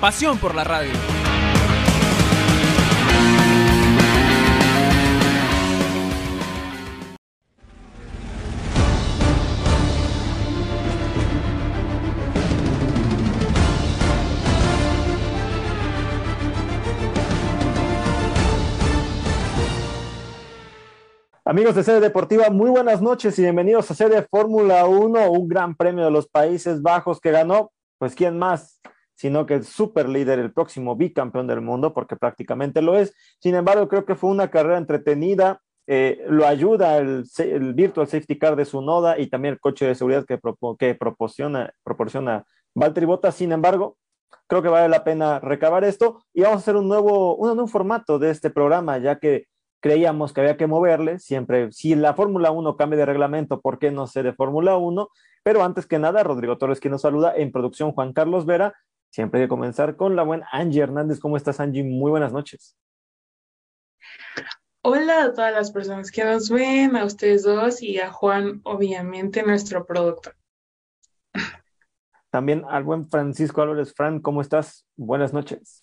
Pasión por la radio. Amigos de Sede Deportiva, muy buenas noches y bienvenidos a Sede Fórmula 1, un gran premio de los Países Bajos que ganó, pues quién más, sino que el super líder, el próximo bicampeón del mundo, porque prácticamente lo es. Sin embargo, creo que fue una carrera entretenida, eh, lo ayuda el, Virtual Safety Car de su noda y también el coche de seguridad que, propo, que proporciona, proporciona Valtteri Bottas. Sin embargo, creo que vale la pena recabar esto y vamos a hacer un nuevo, un nuevo formato de este programa, ya que creíamos que había que moverle, siempre, si la Fórmula 1 cambia de reglamento, ¿por qué no sé de Fórmula 1? Pero antes que nada, Rodrigo Torres, quien nos saluda, en producción Juan Carlos Vera, siempre hay que comenzar con la buena Angie Hernández. ¿Cómo estás, Angie? Muy buenas noches. Hola a todas las personas que nos ven, a ustedes dos y a Juan, obviamente, nuestro productor. También al buen Francisco Álvarez. Fran, ¿cómo estás? Buenas noches.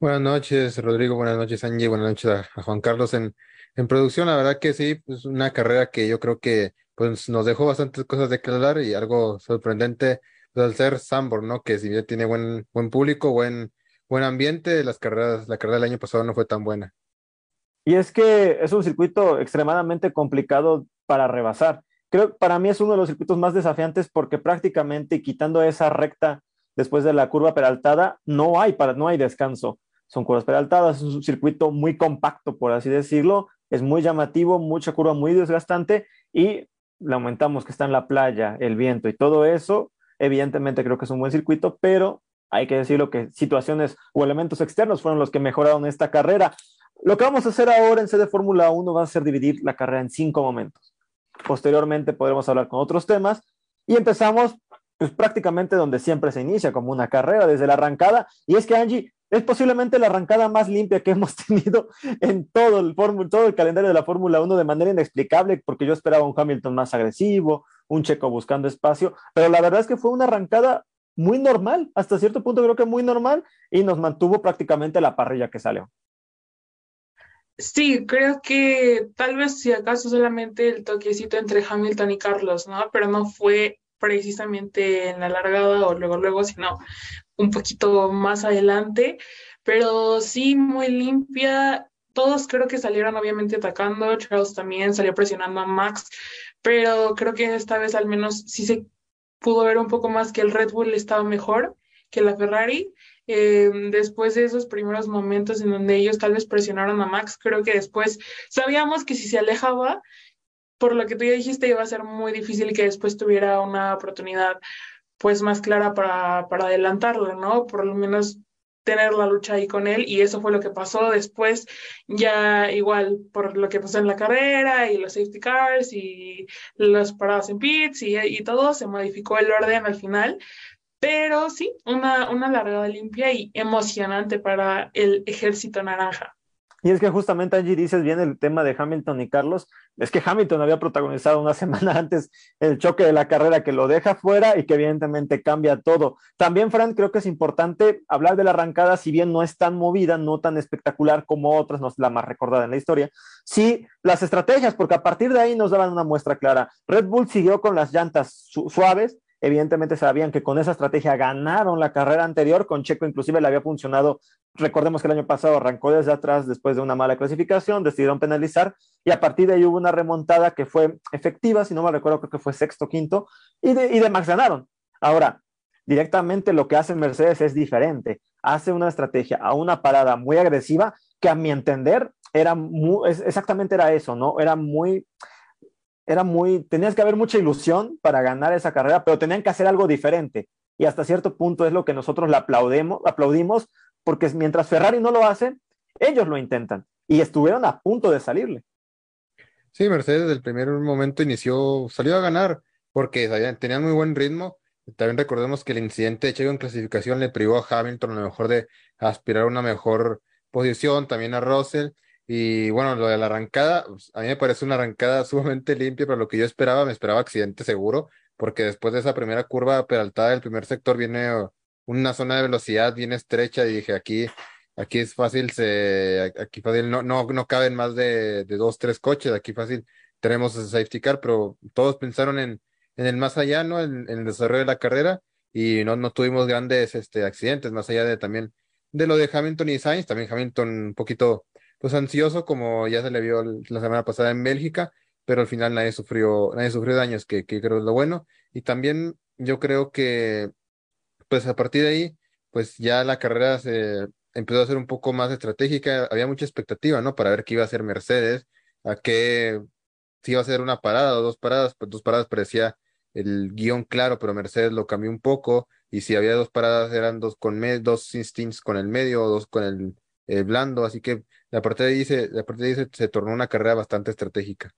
Buenas noches, Rodrigo. Buenas noches, Angie. Buenas noches a, a, Juan Carlos en, en producción. La verdad que sí, pues una carrera que yo creo que pues, nos dejó bastantes cosas de hablar y algo sorprendente al ser Sambor, ¿no? Que si bien tiene buen, buen público, buen, buen ambiente, las carreras, la carrera del año pasado no fue tan buena. Y es que es un circuito extremadamente complicado para rebasar. Creo que para mí es uno de los circuitos más desafiantes porque prácticamente quitando esa recta después de la curva peraltada, no hay, para, no hay descanso son curvas peraltadas, es un circuito muy compacto, por así decirlo, es muy llamativo, mucha curva muy desgastante y le aumentamos que está en la playa, el viento y todo eso, evidentemente creo que es un buen circuito, pero hay que decirlo que situaciones o elementos externos fueron los que mejoraron esta carrera. Lo que vamos a hacer ahora en sede Fórmula 1 va a ser dividir la carrera en cinco momentos. Posteriormente podremos hablar con otros temas y empezamos pues prácticamente donde siempre se inicia, como una carrera, desde la arrancada. Y es que Angie, es posiblemente la arrancada más limpia que hemos tenido en todo el, todo el calendario de la Fórmula 1 de manera inexplicable, porque yo esperaba un Hamilton más agresivo, un Checo buscando espacio, pero la verdad es que fue una arrancada muy normal, hasta cierto punto creo que muy normal, y nos mantuvo prácticamente la parrilla que salió. Sí, creo que tal vez si acaso solamente el toquecito entre Hamilton y Carlos, ¿no? Pero no fue precisamente en la largada o luego, luego, sino un poquito más adelante, pero sí muy limpia. Todos creo que salieron obviamente atacando, Charles también salió presionando a Max, pero creo que esta vez al menos sí se pudo ver un poco más que el Red Bull estaba mejor que la Ferrari. Eh, después de esos primeros momentos en donde ellos tal vez presionaron a Max, creo que después sabíamos que si se alejaba, por lo que tú ya dijiste, iba a ser muy difícil que después tuviera una oportunidad pues más clara para, para adelantarlo, ¿no? Por lo menos tener la lucha ahí con él y eso fue lo que pasó. Después ya igual por lo que pasó en la carrera y los safety cars y las paradas en pits y, todo se modificó el orden al final. Pero sí una, una largada limpia y emocionante para el ejército naranja y es que justamente Angie dices bien el tema de Hamilton y Carlos, es que Hamilton había protagonizado una semana antes el choque de la carrera que lo deja fuera y que evidentemente cambia todo. También, Fran, creo que es importante hablar de la arrancada, si bien no es tan movida, no tan espectacular como otras, no es la más recordada en la historia, sí las estrategias, porque a partir de ahí nos daban una muestra clara. Red Bull siguió con las llantas su suaves, evidentemente sabían que con esa estrategia ganaron la carrera anterior, con Checo inclusive le había funcionado, recordemos que el año pasado arrancó desde atrás después de una mala clasificación, decidieron penalizar y a partir de ahí hubo una remontada que fue efectiva, si no me recuerdo creo que fue sexto, quinto, y de, y de Max ganaron. Ahora, directamente lo que hace Mercedes es diferente, hace una estrategia a una parada muy agresiva que a mi entender era exactamente era eso, ¿no? Era muy era muy, tenías que haber mucha ilusión para ganar esa carrera, pero tenían que hacer algo diferente. Y hasta cierto punto es lo que nosotros le aplaudimos, aplaudimos porque mientras Ferrari no lo hace, ellos lo intentan y estuvieron a punto de salirle. Sí, Mercedes desde el primer momento inició, salió a ganar porque tenían muy buen ritmo. También recordemos que el incidente de Checo en clasificación le privó a Hamilton a lo mejor de aspirar a una mejor posición, también a Russell. Y bueno, lo de la arrancada, pues, a mí me parece una arrancada sumamente limpia, pero lo que yo esperaba, me esperaba accidente seguro, porque después de esa primera curva peraltada del primer sector viene uh, una zona de velocidad bien estrecha y dije aquí, aquí es fácil, se, aquí fácil, no, no, no caben más de, dos, tres coches, aquí fácil tenemos ese safety car, pero todos pensaron en, en el más allá, ¿no? En, en, el desarrollo de la carrera y no, no tuvimos grandes este, accidentes, más allá de también de lo de Hamilton y Sainz, también Hamilton un poquito pues ansioso, como ya se le vio la semana pasada en Bélgica, pero al final nadie sufrió, nadie sufrió daños, que, que creo es lo bueno. Y también yo creo que, pues a partir de ahí, pues ya la carrera se empezó a ser un poco más estratégica, había mucha expectativa, ¿no? Para ver qué iba a hacer Mercedes, a qué, si iba a ser una parada o dos paradas, pues dos paradas parecía el guion claro, pero Mercedes lo cambió un poco, y si había dos paradas eran dos con dos instincts con el medio o dos con el blando, así que la parte de ahí, se, la parte de ahí se, tornó una carrera bastante estratégica.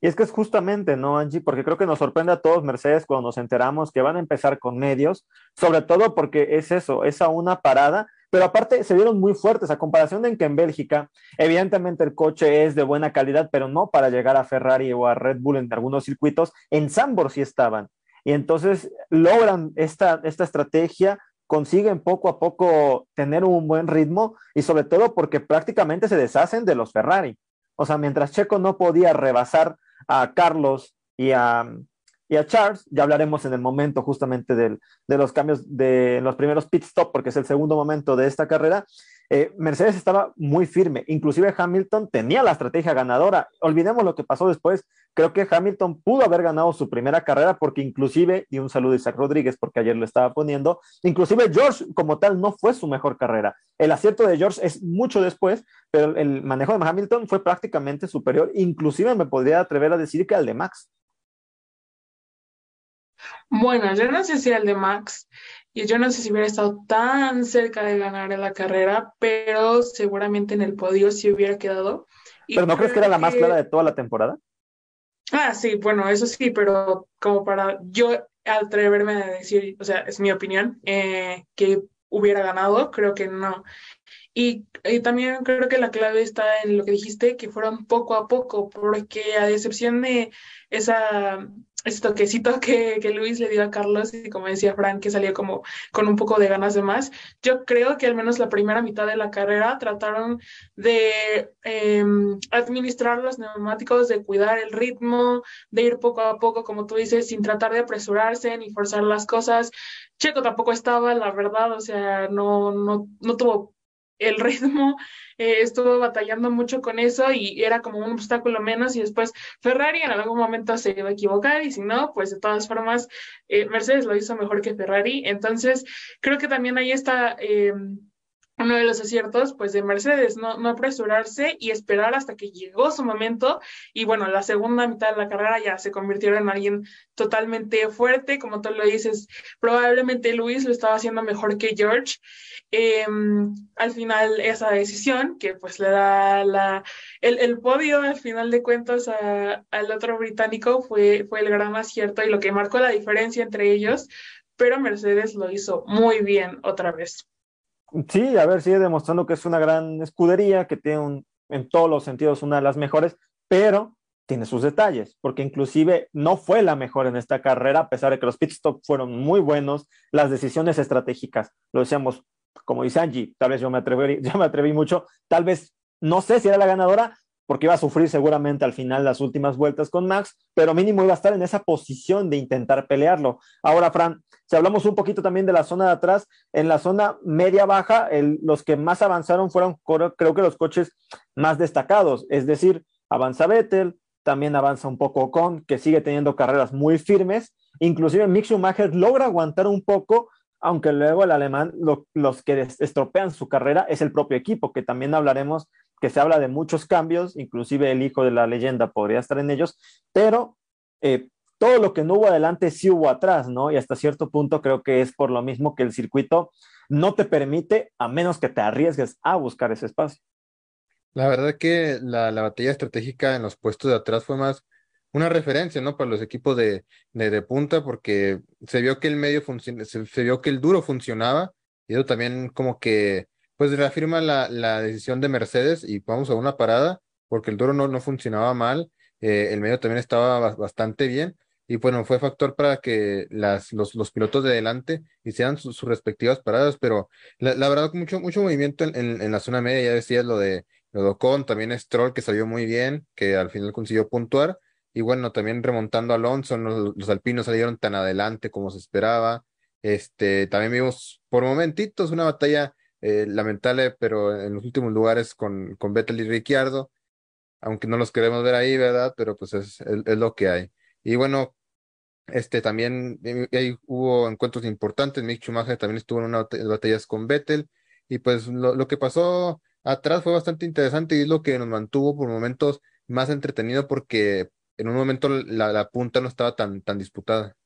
Y es que es justamente, ¿no, Angie? Porque creo que nos sorprende a todos Mercedes cuando nos enteramos que van a empezar con medios, sobre todo porque es eso, es a una parada, pero aparte se vieron muy fuertes a comparación de que en Bélgica, evidentemente el coche es de buena calidad, pero no para llegar a Ferrari o a Red Bull en algunos circuitos, en Sambor sí estaban. Y entonces logran esta, esta estrategia consiguen poco a poco tener un buen ritmo y sobre todo porque prácticamente se deshacen de los Ferrari. O sea, mientras Checo no podía rebasar a Carlos y a, y a Charles, ya hablaremos en el momento justamente del, de los cambios de los primeros pit stop, porque es el segundo momento de esta carrera, eh, Mercedes estaba muy firme, inclusive Hamilton tenía la estrategia ganadora. Olvidemos lo que pasó después. Creo que Hamilton pudo haber ganado su primera carrera porque inclusive, y un saludo a Isaac Rodríguez porque ayer lo estaba poniendo, inclusive George como tal no fue su mejor carrera. El acierto de George es mucho después, pero el manejo de Hamilton fue prácticamente superior. Inclusive me podría atrever a decir que al de Max. Bueno, yo no sé si al de Max, y yo no sé si hubiera estado tan cerca de ganar en la carrera, pero seguramente en el podio sí hubiera quedado. ¿Pero no crees que era la más clara de toda la temporada? Ah, sí, bueno, eso sí, pero como para yo atreverme a decir, o sea, es mi opinión, eh, que hubiera ganado, creo que no. Y, y, también creo que la clave está en lo que dijiste, que fueron poco a poco, porque a excepción de esa ese toquecito que, que, Luis le dio a Carlos y como decía Frank, que salió como con un poco de ganas de más. Yo creo que al menos la primera mitad de la carrera trataron de em, administrar los neumáticos, de cuidar el ritmo, de ir poco a poco, como tú dices, sin tratar de apresurarse ni forzar las cosas. Checo tampoco estaba, la verdad, o sea, no, no, no tuvo el ritmo, eh, estuvo batallando mucho con eso y era como un obstáculo menos y después Ferrari en algún momento se iba a equivocar y si no, pues de todas formas eh, Mercedes lo hizo mejor que Ferrari. Entonces, creo que también ahí está... Eh, uno de los aciertos, pues, de Mercedes, no, apresurarse y esperar hasta que llegó su momento. Y bueno, la segunda mitad de la carrera ya se convirtieron en alguien totalmente fuerte, como tú lo dices, probablemente Luis lo estaba haciendo mejor que George. Em, al final, esa decisión, que pues le da el podio al final de cuentas al otro británico, fue, fue el gran acierto y lo que marcó la diferencia entre ellos, pero Mercedes lo hizo muy bien otra vez. Sí, a ver, sigue demostrando que es una gran escudería, que tiene un, en todos los sentidos una de las mejores, pero tiene sus detalles, porque inclusive no fue la mejor en esta carrera, a pesar de que los pit stops fueron muy buenos, las decisiones estratégicas, lo decíamos, como dice Angie, tal vez yo me atreví, yo me atreví mucho, tal vez no sé si era la ganadora, porque iba a sufrir seguramente al final las últimas vueltas con Max, pero mínimo iba a estar en esa posición de intentar pelearlo. Ahora, Fran, si hablamos un poquito también de la zona de atrás, en la zona media-baja, los que más avanzaron fueron, creo que los coches más destacados, es decir, avanza Vettel, también avanza un poco Con, que sigue teniendo carreras muy firmes, inclusive Mick Schumacher logra aguantar un poco, aunque luego el alemán, los que estropean su carrera es el propio equipo, que también hablaremos que se habla de muchos cambios, inclusive el hijo de la leyenda podría estar en ellos, pero eh, todo lo que no hubo adelante sí hubo atrás, ¿no? Y hasta cierto punto creo que es por lo mismo que el circuito no te permite, a menos que te arriesgues a buscar ese espacio. La verdad que la, la batalla estratégica en los puestos de atrás fue más una referencia, ¿no? Para los equipos de, de, punta, porque se vio que el medio funciona, se, vio que el duro funcionaba, y eso también como que, pues reafirma la, la decisión de Mercedes y vamos a una parada, porque el duro no, no funcionaba mal, eh, el medio también estaba bastante bien, y bueno, fue factor para que las, los, los pilotos de adelante hicieran sus, respectivas paradas, pero la, la, verdad, mucho, mucho movimiento en, en, la zona media, ya decías lo de, lo de también Stroll que salió muy bien, que al final consiguió puntuar, y bueno, también remontando a Alonso, los, alpinos salieron tan adelante como se esperaba. Este, también vimos por momentitos una batalla eh, lamentable, pero en los últimos lugares con, con Vettel y Ricciardo, aunque no los queremos ver ahí, ¿verdad? Pero pues es, es, lo que hay. Y bueno, este también eh, ahí hubo encuentros importantes. Mick Schumacher también estuvo en unas batallas con Vettel. Y pues lo, que pasó atrás fue bastante interesante y es lo que nos mantuvo por momentos más entretenido porque en un momento la, la, punta no estaba tan, tan disputada.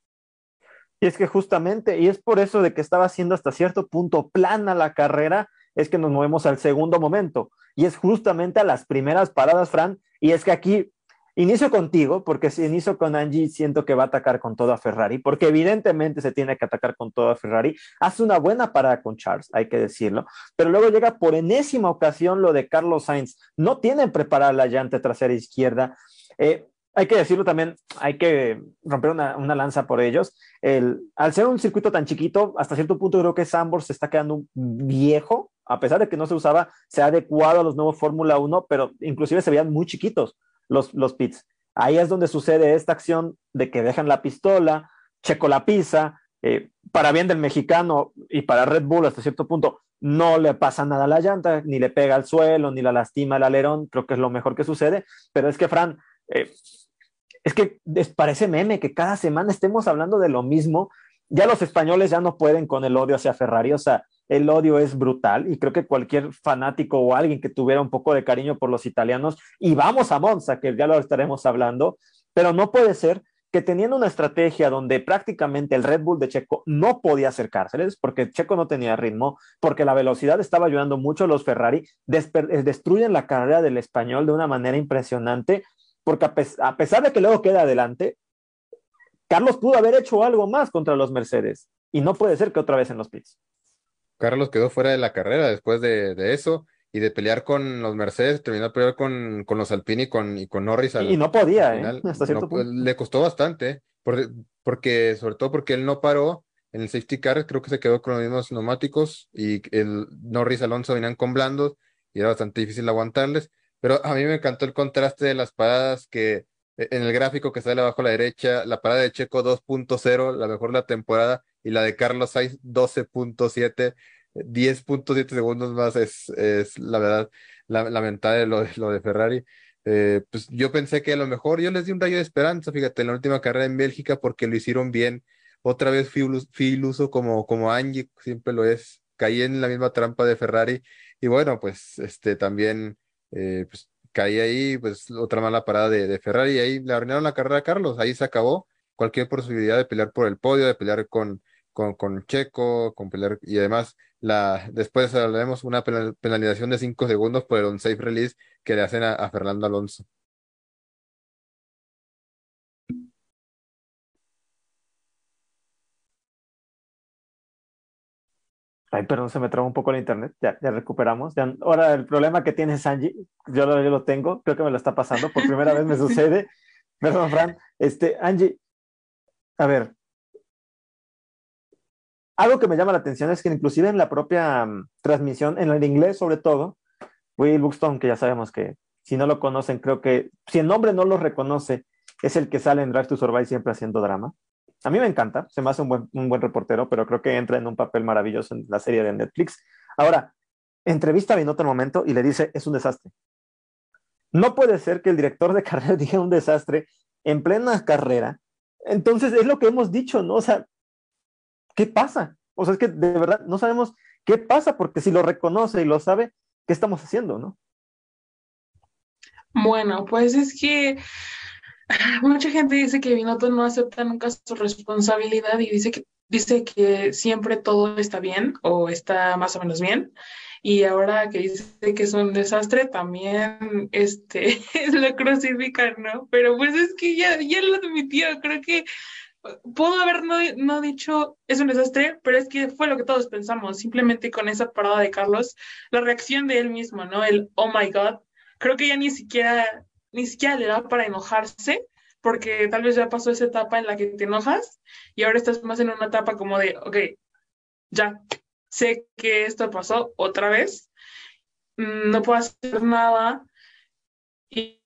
Y es que justamente, y es por eso de que estaba siendo hasta cierto punto plana la carrera, es que nos movemos al segundo momento. Y es justamente a las primeras paradas, Fran. Y es que aquí inicio contigo, porque si inicio con Angie, siento que va a atacar con todo a Ferrari, porque evidentemente se tiene que atacar con todo a Ferrari. Hace una buena parada con Charles, hay que decirlo. Pero luego llega por enésima ocasión lo de Carlos Sainz. No tienen preparada la llanta trasera izquierda. Eh, hay que decirlo también, hay que romper una, una lanza por ellos. El, al ser un circuito tan chiquito, hasta cierto punto creo que Sambor se está quedando viejo, a pesar de que no se usaba, se ha adecuado a los nuevos Fórmula 1, pero inclusive se veían muy chiquitos los, los pits. Ahí es donde sucede esta acción de que dejan la pistola, Checo la pisa, eh, para bien del mexicano y para Red Bull hasta cierto punto, no le pasa nada a la llanta, ni le pega al suelo, ni la lastima el alerón, creo que es lo mejor que sucede, pero es que Fran, eh, es que parece meme que cada semana estemos hablando de lo mismo. Ya los españoles ya no pueden con el odio hacia Ferrari, o sea, el odio es brutal y creo que cualquier fanático o alguien que tuviera un poco de cariño por los italianos, y vamos a Monza, que ya lo estaremos hablando, pero no puede ser que teniendo una estrategia donde prácticamente el Red Bull de Checo no podía acercárseles, porque Checo no tenía ritmo, porque la velocidad estaba ayudando mucho a los Ferrari, destruyen la carrera del español de una manera impresionante porque a, pesar de que luego queda adelante, Carlos pudo haber hecho algo más contra los Mercedes y no puede ser que otra vez en los pits. Carlos quedó fuera de la carrera después de, eso y de pelear con los Mercedes, terminó de pelear con, con los Alpine y con, y con Norris. y no podía, ¿eh? Hasta cierto punto. Le costó bastante, porque, porque, sobre todo porque él no paró en el safety car, creo que se quedó con los mismos neumáticos y el Norris Alonso venían con blandos y era bastante difícil aguantarles. Pero a mí me encantó el contraste de las paradas que e, en el gráfico que sale abajo a la derecha, la parada de Checo 2.0, la mejor de la temporada, y la de Carlos Sainz 12.7, 10.7 segundos más, es, es la verdad lamentable lo, lo de Ferrari. Eh, pues yo pensé que a lo mejor yo les di un rayo de esperanza, fíjate, en la última carrera en Bélgica porque lo hicieron bien. Otra vez fui, fui iluso como, como Angie, siempre lo es. Caí en la misma trampa de Ferrari y bueno, pues este también eh, pues caí ahí, pues otra mala parada de, de, Ferrari ahí le arruinaron la carrera a Carlos, ahí se acabó cualquier posibilidad de pelear por el podio, de pelear con, con, con Checo, con pelear y además la, después hablaremos una penalización de 5 segundos por el on-safe release que le hacen a Fernando Alonso. Ay, perdón, se me trabó un poco el internet. Ya, ya recuperamos. Ya, ahora, el problema que tiene Sanji, yo lo, yo lo tengo, creo que me lo está pasando. Por primera vez me sucede. Perdón, Fran. Este, Angie, a ver. Algo que me llama la atención es que inclusive en la propia um, transmisión, en el inglés sobre todo, Will Buxton, que ya sabemos que si no lo conocen, creo que si el nombre no lo reconoce, es el que sale en Drive to Survive siempre haciendo drama a mí me encanta, se me hace un buen, reportero, pero creo que entra en un papel maravilloso en la serie de Netflix. Ahora, entrevista a Binotto en un momento y le dice, es un desastre. No puede ser que el director de carrera diga un desastre en plena carrera. Entonces, es lo que hemos dicho, ¿no? O sea, ¿qué pasa? O sea, es que de verdad no sabemos qué pasa, porque si lo reconoce y lo sabe, ¿qué estamos haciendo, no? Bueno, pues es que Mucha gente dice que Binotto no acepta nunca su responsabilidad y dice que, dice que siempre todo está bien o está más o menos bien. Y ahora que dice que es un desastre, también este, lo crucifican, ¿no? Pero pues es que ya, ya lo admitió, creo que puedo haber no, no, dicho es un desastre, pero es que fue lo que todos pensamos, simplemente con esa parada de Carlos, la reacción de él mismo, ¿no? El oh my god, creo que ya ni siquiera ni siquiera le da para enojarse, porque tal vez ya pasó esa etapa en la que te enojas y ahora estás más en una etapa como de, ok, ya sé que esto pasó otra vez, mm, no puedo hacer nada y,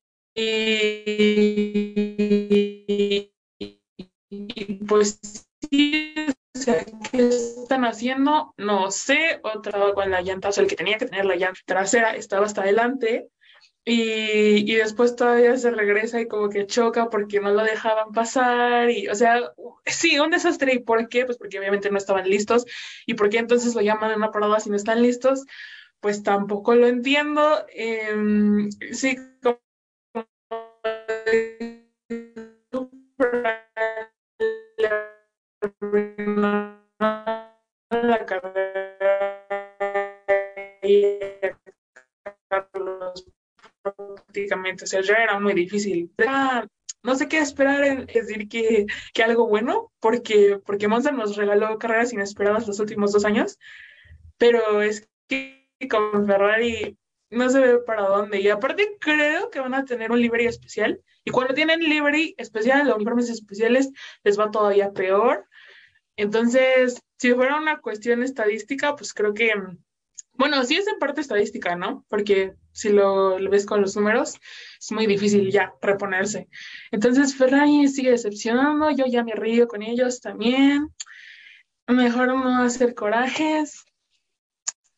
pues ¿qué están haciendo? No sé, otra con la llanta, o sea, el que tenía que tener la llanta trasera estaba hasta adelante y, y, después todavía se regresa y como que choca porque no lo dejaban pasar y, o sea, sí, un desastre. ¿Y por qué? Pues porque obviamente no estaban listos. ¿Y por qué entonces lo llaman en una parada si no están listos? Pues tampoco lo entiendo. Eh, sí, como la carrera o sea, ya era muy difícil. no sé qué esperar, es decir, que, que algo bueno, porque, porque Monza nos regaló carreras inesperadas los últimos dos años, pero es que con Ferrari no se ve para dónde. Y aparte creo que van a tener un livery especial. Y cuando tienen livery especial, los uniformes especiales, les va todavía peor. Entonces, si fuera una cuestión estadística, pues creo que, bueno, sí es en parte estadística, ¿no? Porque si lo, ves con los números, es muy difícil ya reponerse. Entonces Ferrari sigue decepcionando, yo ya me río con ellos también. Mejor no hacer corajes,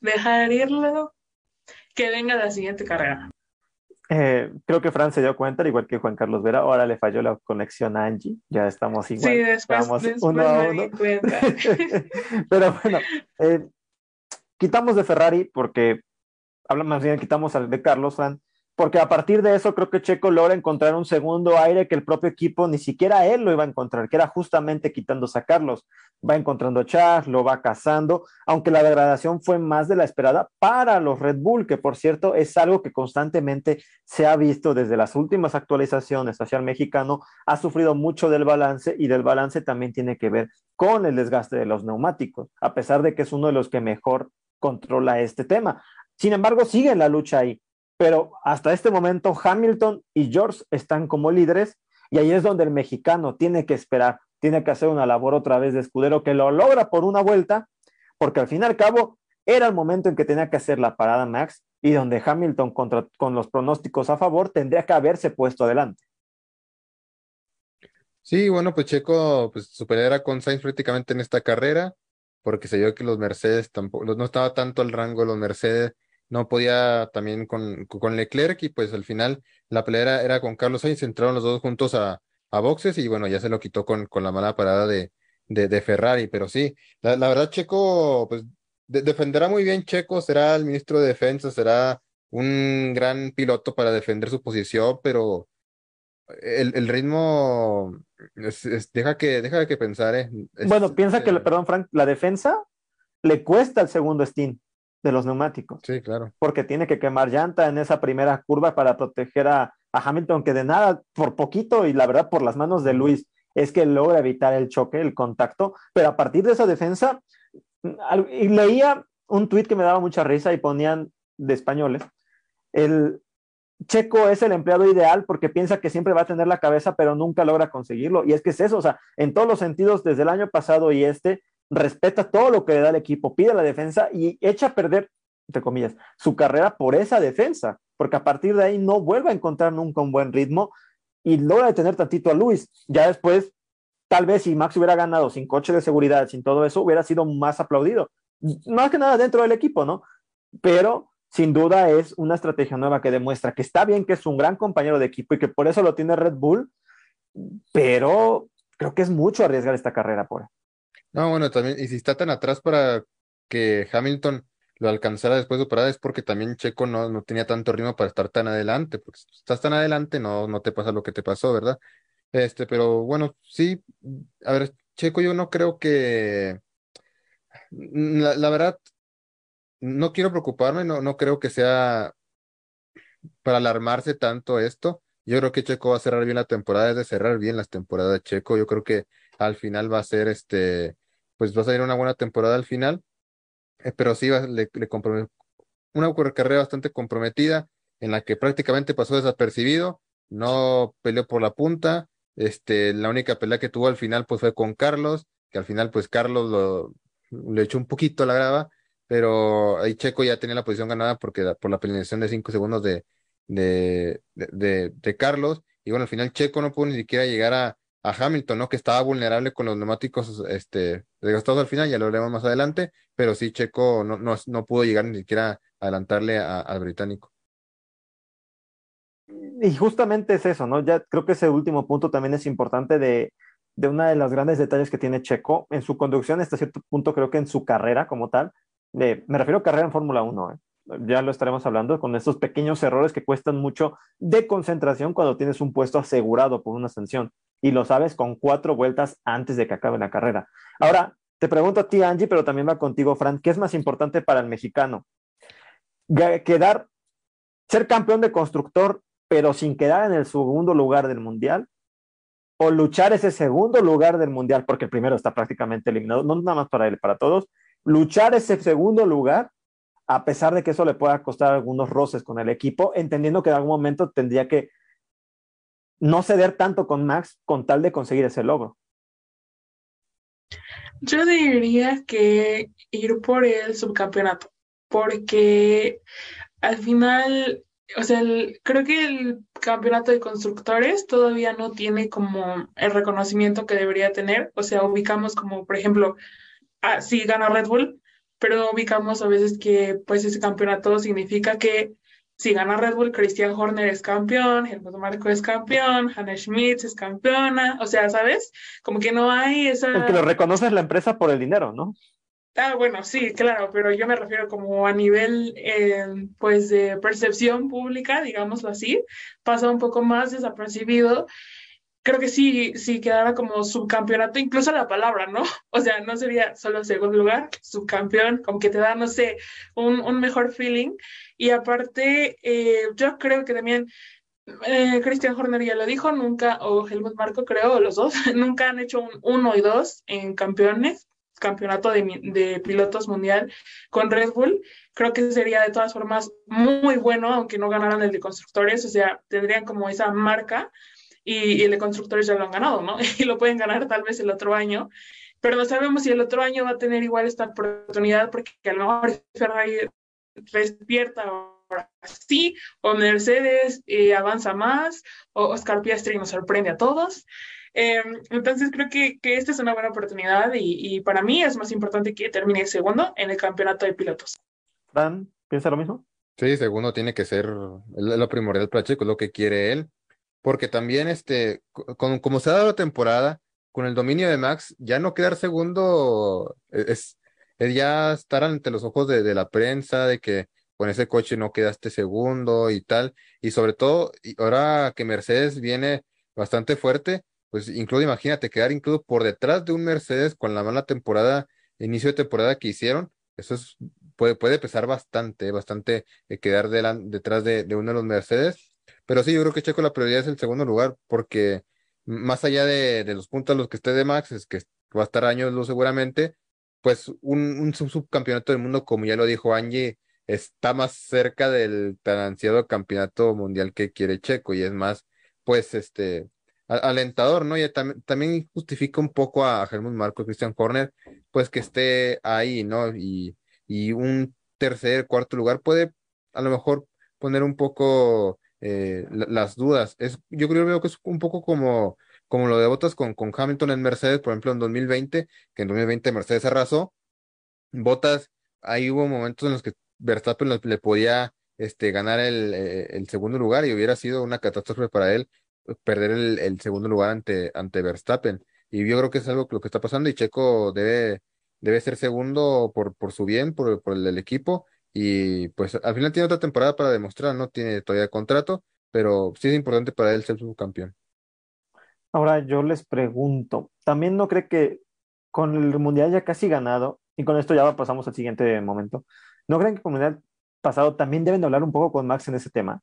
dejar irlo, que venga la siguiente carrera. Eh, creo que Fran se dio cuenta, al igual que Juan Carlos Vera, ahora le falló la conexión a Angie, ya estamos igual. Sí, después, uno a uno. Pero bueno, eh, quitamos de Ferrari porque habla más bien, quitamos al de Carlos, Fran, porque a partir de eso creo que Checo logra encontrar un segundo aire que el propio equipo ni siquiera él lo iba a encontrar, que era justamente quitándose a Carlos. Va encontrando a Charles, lo va cazando, aunque la degradación fue más de la esperada para los Red Bull, que por cierto es algo que constantemente se ha visto desde las últimas actualizaciones hacia el mexicano, ha sufrido mucho del balance y del balance también tiene que ver con el desgaste de los neumáticos, a pesar de que es uno de los que mejor controla este tema. Sin embargo, sigue la lucha ahí. Pero hasta este momento Hamilton y George están como líderes y ahí es donde el mexicano tiene que esperar, tiene que hacer una labor otra vez de escudero que lo logra por una vuelta, porque al fin y al cabo era el momento en que tenía que hacer la parada Max y donde Hamilton contra, con los pronósticos a favor tendría que haberse puesto adelante. Sí, bueno, pues Checo pues supera con Sainz prácticamente en esta carrera, porque se vio que los Mercedes tampoco, no estaba tanto al rango los Mercedes no podía también con, con Leclerc y pues al final la pelea era, con Carlos Sainz, entraron los dos juntos a, a boxes y bueno, ya se lo quitó con, con la mala parada de, de, Ferrari, pero sí, la, verdad Checo, pues defenderá muy bien Checo, será el ministro de Defensa, será un gran piloto para defender su posición, pero el, el ritmo deja que deja que pensar. ¿eh? bueno, piensa que, perdón Frank, la defensa le cuesta el segundo Steam de los neumáticos. Sí, claro. Porque tiene que quemar llanta en esa primera curva para proteger a, Hamilton, que de nada, por poquito y la verdad por las manos de Luis, es que logra evitar el choque, el contacto, pero a partir de esa defensa, y leía un tuit que me daba mucha risa y ponían de españoles, el Checo es el empleado ideal porque piensa que siempre va a tener la cabeza, pero nunca logra conseguirlo. Y es que es eso, o sea, en todos los sentidos, desde el año pasado y este, respeta todo lo que le da el equipo, pide la defensa y echa a perder, entre comillas, su carrera por esa defensa, porque a partir de ahí no vuelve a encontrar nunca un buen ritmo y logra detener tantito a Luis. Ya después, tal vez si Max hubiera ganado sin coche de seguridad, sin todo eso, hubiera sido más aplaudido. Más que nada dentro del equipo, ¿no? Pero sin duda es una estrategia nueva que demuestra que está bien que es un gran compañero de equipo y que por eso lo tiene Red Bull, pero creo que es mucho arriesgar esta carrera por no, bueno, también, y si está tan atrás para que Hamilton lo alcanzara después de parada es porque también Checo no, no tenía tanto ritmo para estar tan adelante, porque si estás tan adelante no, no te pasa lo que te pasó, ¿verdad? Este, pero bueno, sí, a ver, Checo, yo no creo que, la, la verdad, no quiero preocuparme, no, no creo que sea para alarmarse tanto esto. Yo creo que Checo va a cerrar bien la temporada, es de cerrar bien las temporadas de Checo. Yo creo que al final va a ser este, pues va a ser una buena temporada al final, eh, pero sí va, le, le una carrera bastante comprometida en la que prácticamente pasó desapercibido, no peleó por la punta, este, la única pelea que tuvo al final pues fue con Carlos, que al final pues Carlos lo, le echó un poquito a la grava, pero ahí Checo ya tenía la posición ganada porque por la penalización de cinco segundos de, de, de, de, Carlos, y bueno, al final Checo no pudo ni siquiera llegar a, a Hamilton, ¿no? Que estaba vulnerable con los neumáticos este, desgastados al final, ya lo veremos más adelante, pero sí Checo no, no, no pudo llegar ni siquiera a adelantarle al británico. Y justamente es eso, ¿no? Ya creo que ese último punto también es importante de, de una de los grandes detalles que tiene Checo en su conducción, hasta cierto punto creo que en su carrera como tal, me refiero a carrera en Fórmula 1, ¿eh? ya lo estaremos hablando, con estos pequeños errores que cuestan mucho de concentración cuando tienes un puesto asegurado por una sanción y lo sabes con cuatro vueltas antes de que acabe la carrera. Ahora, te pregunto a ti, Angie, pero también va contigo, Fran, ¿qué es más importante para el mexicano? ¿Quedar, ser campeón de constructor, pero sin quedar en el segundo lugar del mundial? ¿O luchar ese segundo lugar del mundial, porque el primero está prácticamente eliminado, no nada más para él, para todos, luchar ese segundo lugar, a pesar de que eso le pueda costar algunos roces con el equipo, entendiendo que en algún momento tendría que no ceder tanto con Max con tal de conseguir ese logro. Yo diría que ir por el subcampeonato, porque al final, o sea, creo que el campeonato de constructores todavía no tiene como el reconocimiento que debería tener, o sea, ubicamos como, por ejemplo, ah, sí gana Red Bull, pero ubicamos a veces que pues ese campeonato significa que si gana Red Bull, Christian Horner es campeón, Helmut Marco es campeón, Hannah Schmitz es campeona, o sea, ¿sabes? Como que no hay esa... El que lo reconoce es la empresa por el dinero, ¿no? Ah, bueno, sí, claro, pero yo me refiero como a nivel, eh, pues, de percepción pública, digámoslo así, pasa un poco más desapercibido creo que sí, sí quedara como subcampeonato, incluso la palabra, ¿no? O sea, no sería solo segundo lugar, subcampeón, como que te da, no sé, un, un mejor feeling. Y aparte, eh, yo creo que también eh, Christian Horner ya lo dijo, nunca, o Helmut Marco creo, los dos, nunca han hecho un uno y dos en campeones, campeonato de, de, pilotos mundial con Red Bull. Creo que sería de todas formas muy bueno, aunque no ganaran el de constructores, o sea, tendrían como esa marca y, el de constructores ya lo han ganado, ¿no? Y lo pueden ganar tal vez el otro año, pero no sabemos si el otro año va a tener igual esta oportunidad porque a lo mejor Ferrari despierta ahora sí, o Mercedes eh, avanza más, o Oscar Piastri nos sorprende a todos. Eh, entonces creo que, que, esta es una buena oportunidad y, y, para mí es más importante que termine segundo en el campeonato de pilotos. Dan, ¿piensa lo mismo? Sí, segundo tiene que ser lo primordial para Checo, lo que quiere él porque también, este, con, como se ha dado la temporada, con el dominio de Max, ya no quedar segundo e, es, es ya estar ante los ojos de, de, la prensa, de que con ese coche no quedaste segundo y tal, y sobre todo, ahora que Mercedes viene bastante fuerte, pues incluso imagínate quedar incluso por detrás de un Mercedes con la mala temporada, inicio de temporada que hicieron, eso es, puede, puede pesar bastante, bastante eh, quedar detrás de, de uno de los Mercedes pero sí, yo creo que Checo la prioridad es el segundo lugar, porque más allá de, de los puntos a los que esté de Max, es que va a estar años luz seguramente, pues un, un subcampeonato del mundo, como ya lo dijo Angie, está más cerca del tan ansiado campeonato mundial que quiere Checo y es más, pues, este, alentador, ¿no? Y también, también justifica un poco a Helmut Marco y Christian Horner, pues que esté ahí, ¿no? Y, y un tercer, cuarto lugar puede a lo mejor poner un poco eh, las dudas. Es, yo creo que es un poco como, como lo de Botas con, con Hamilton en Mercedes, por ejemplo, en 2020, que en 2020 Mercedes arrasó. Botas, ahí hubo momentos en los que Verstappen le podía este, ganar el, eh, el, segundo lugar y hubiera sido una catástrofe para él perder el, el, segundo lugar ante, ante Verstappen. Y yo creo que es algo lo que está pasando y Checo debe debe ser segundo por, por su bien, por, por el equipo. Y pues al final tiene otra temporada para demostrar, no tiene todavía contrato, pero sí es importante para él ser subcampeón. Ahora yo les pregunto, ¿también no cree que con el Mundial ya casi ganado, y con esto ya pasamos al siguiente momento, ¿no creen que con el Mundial pasado también deben de hablar un poco con Max en ese tema?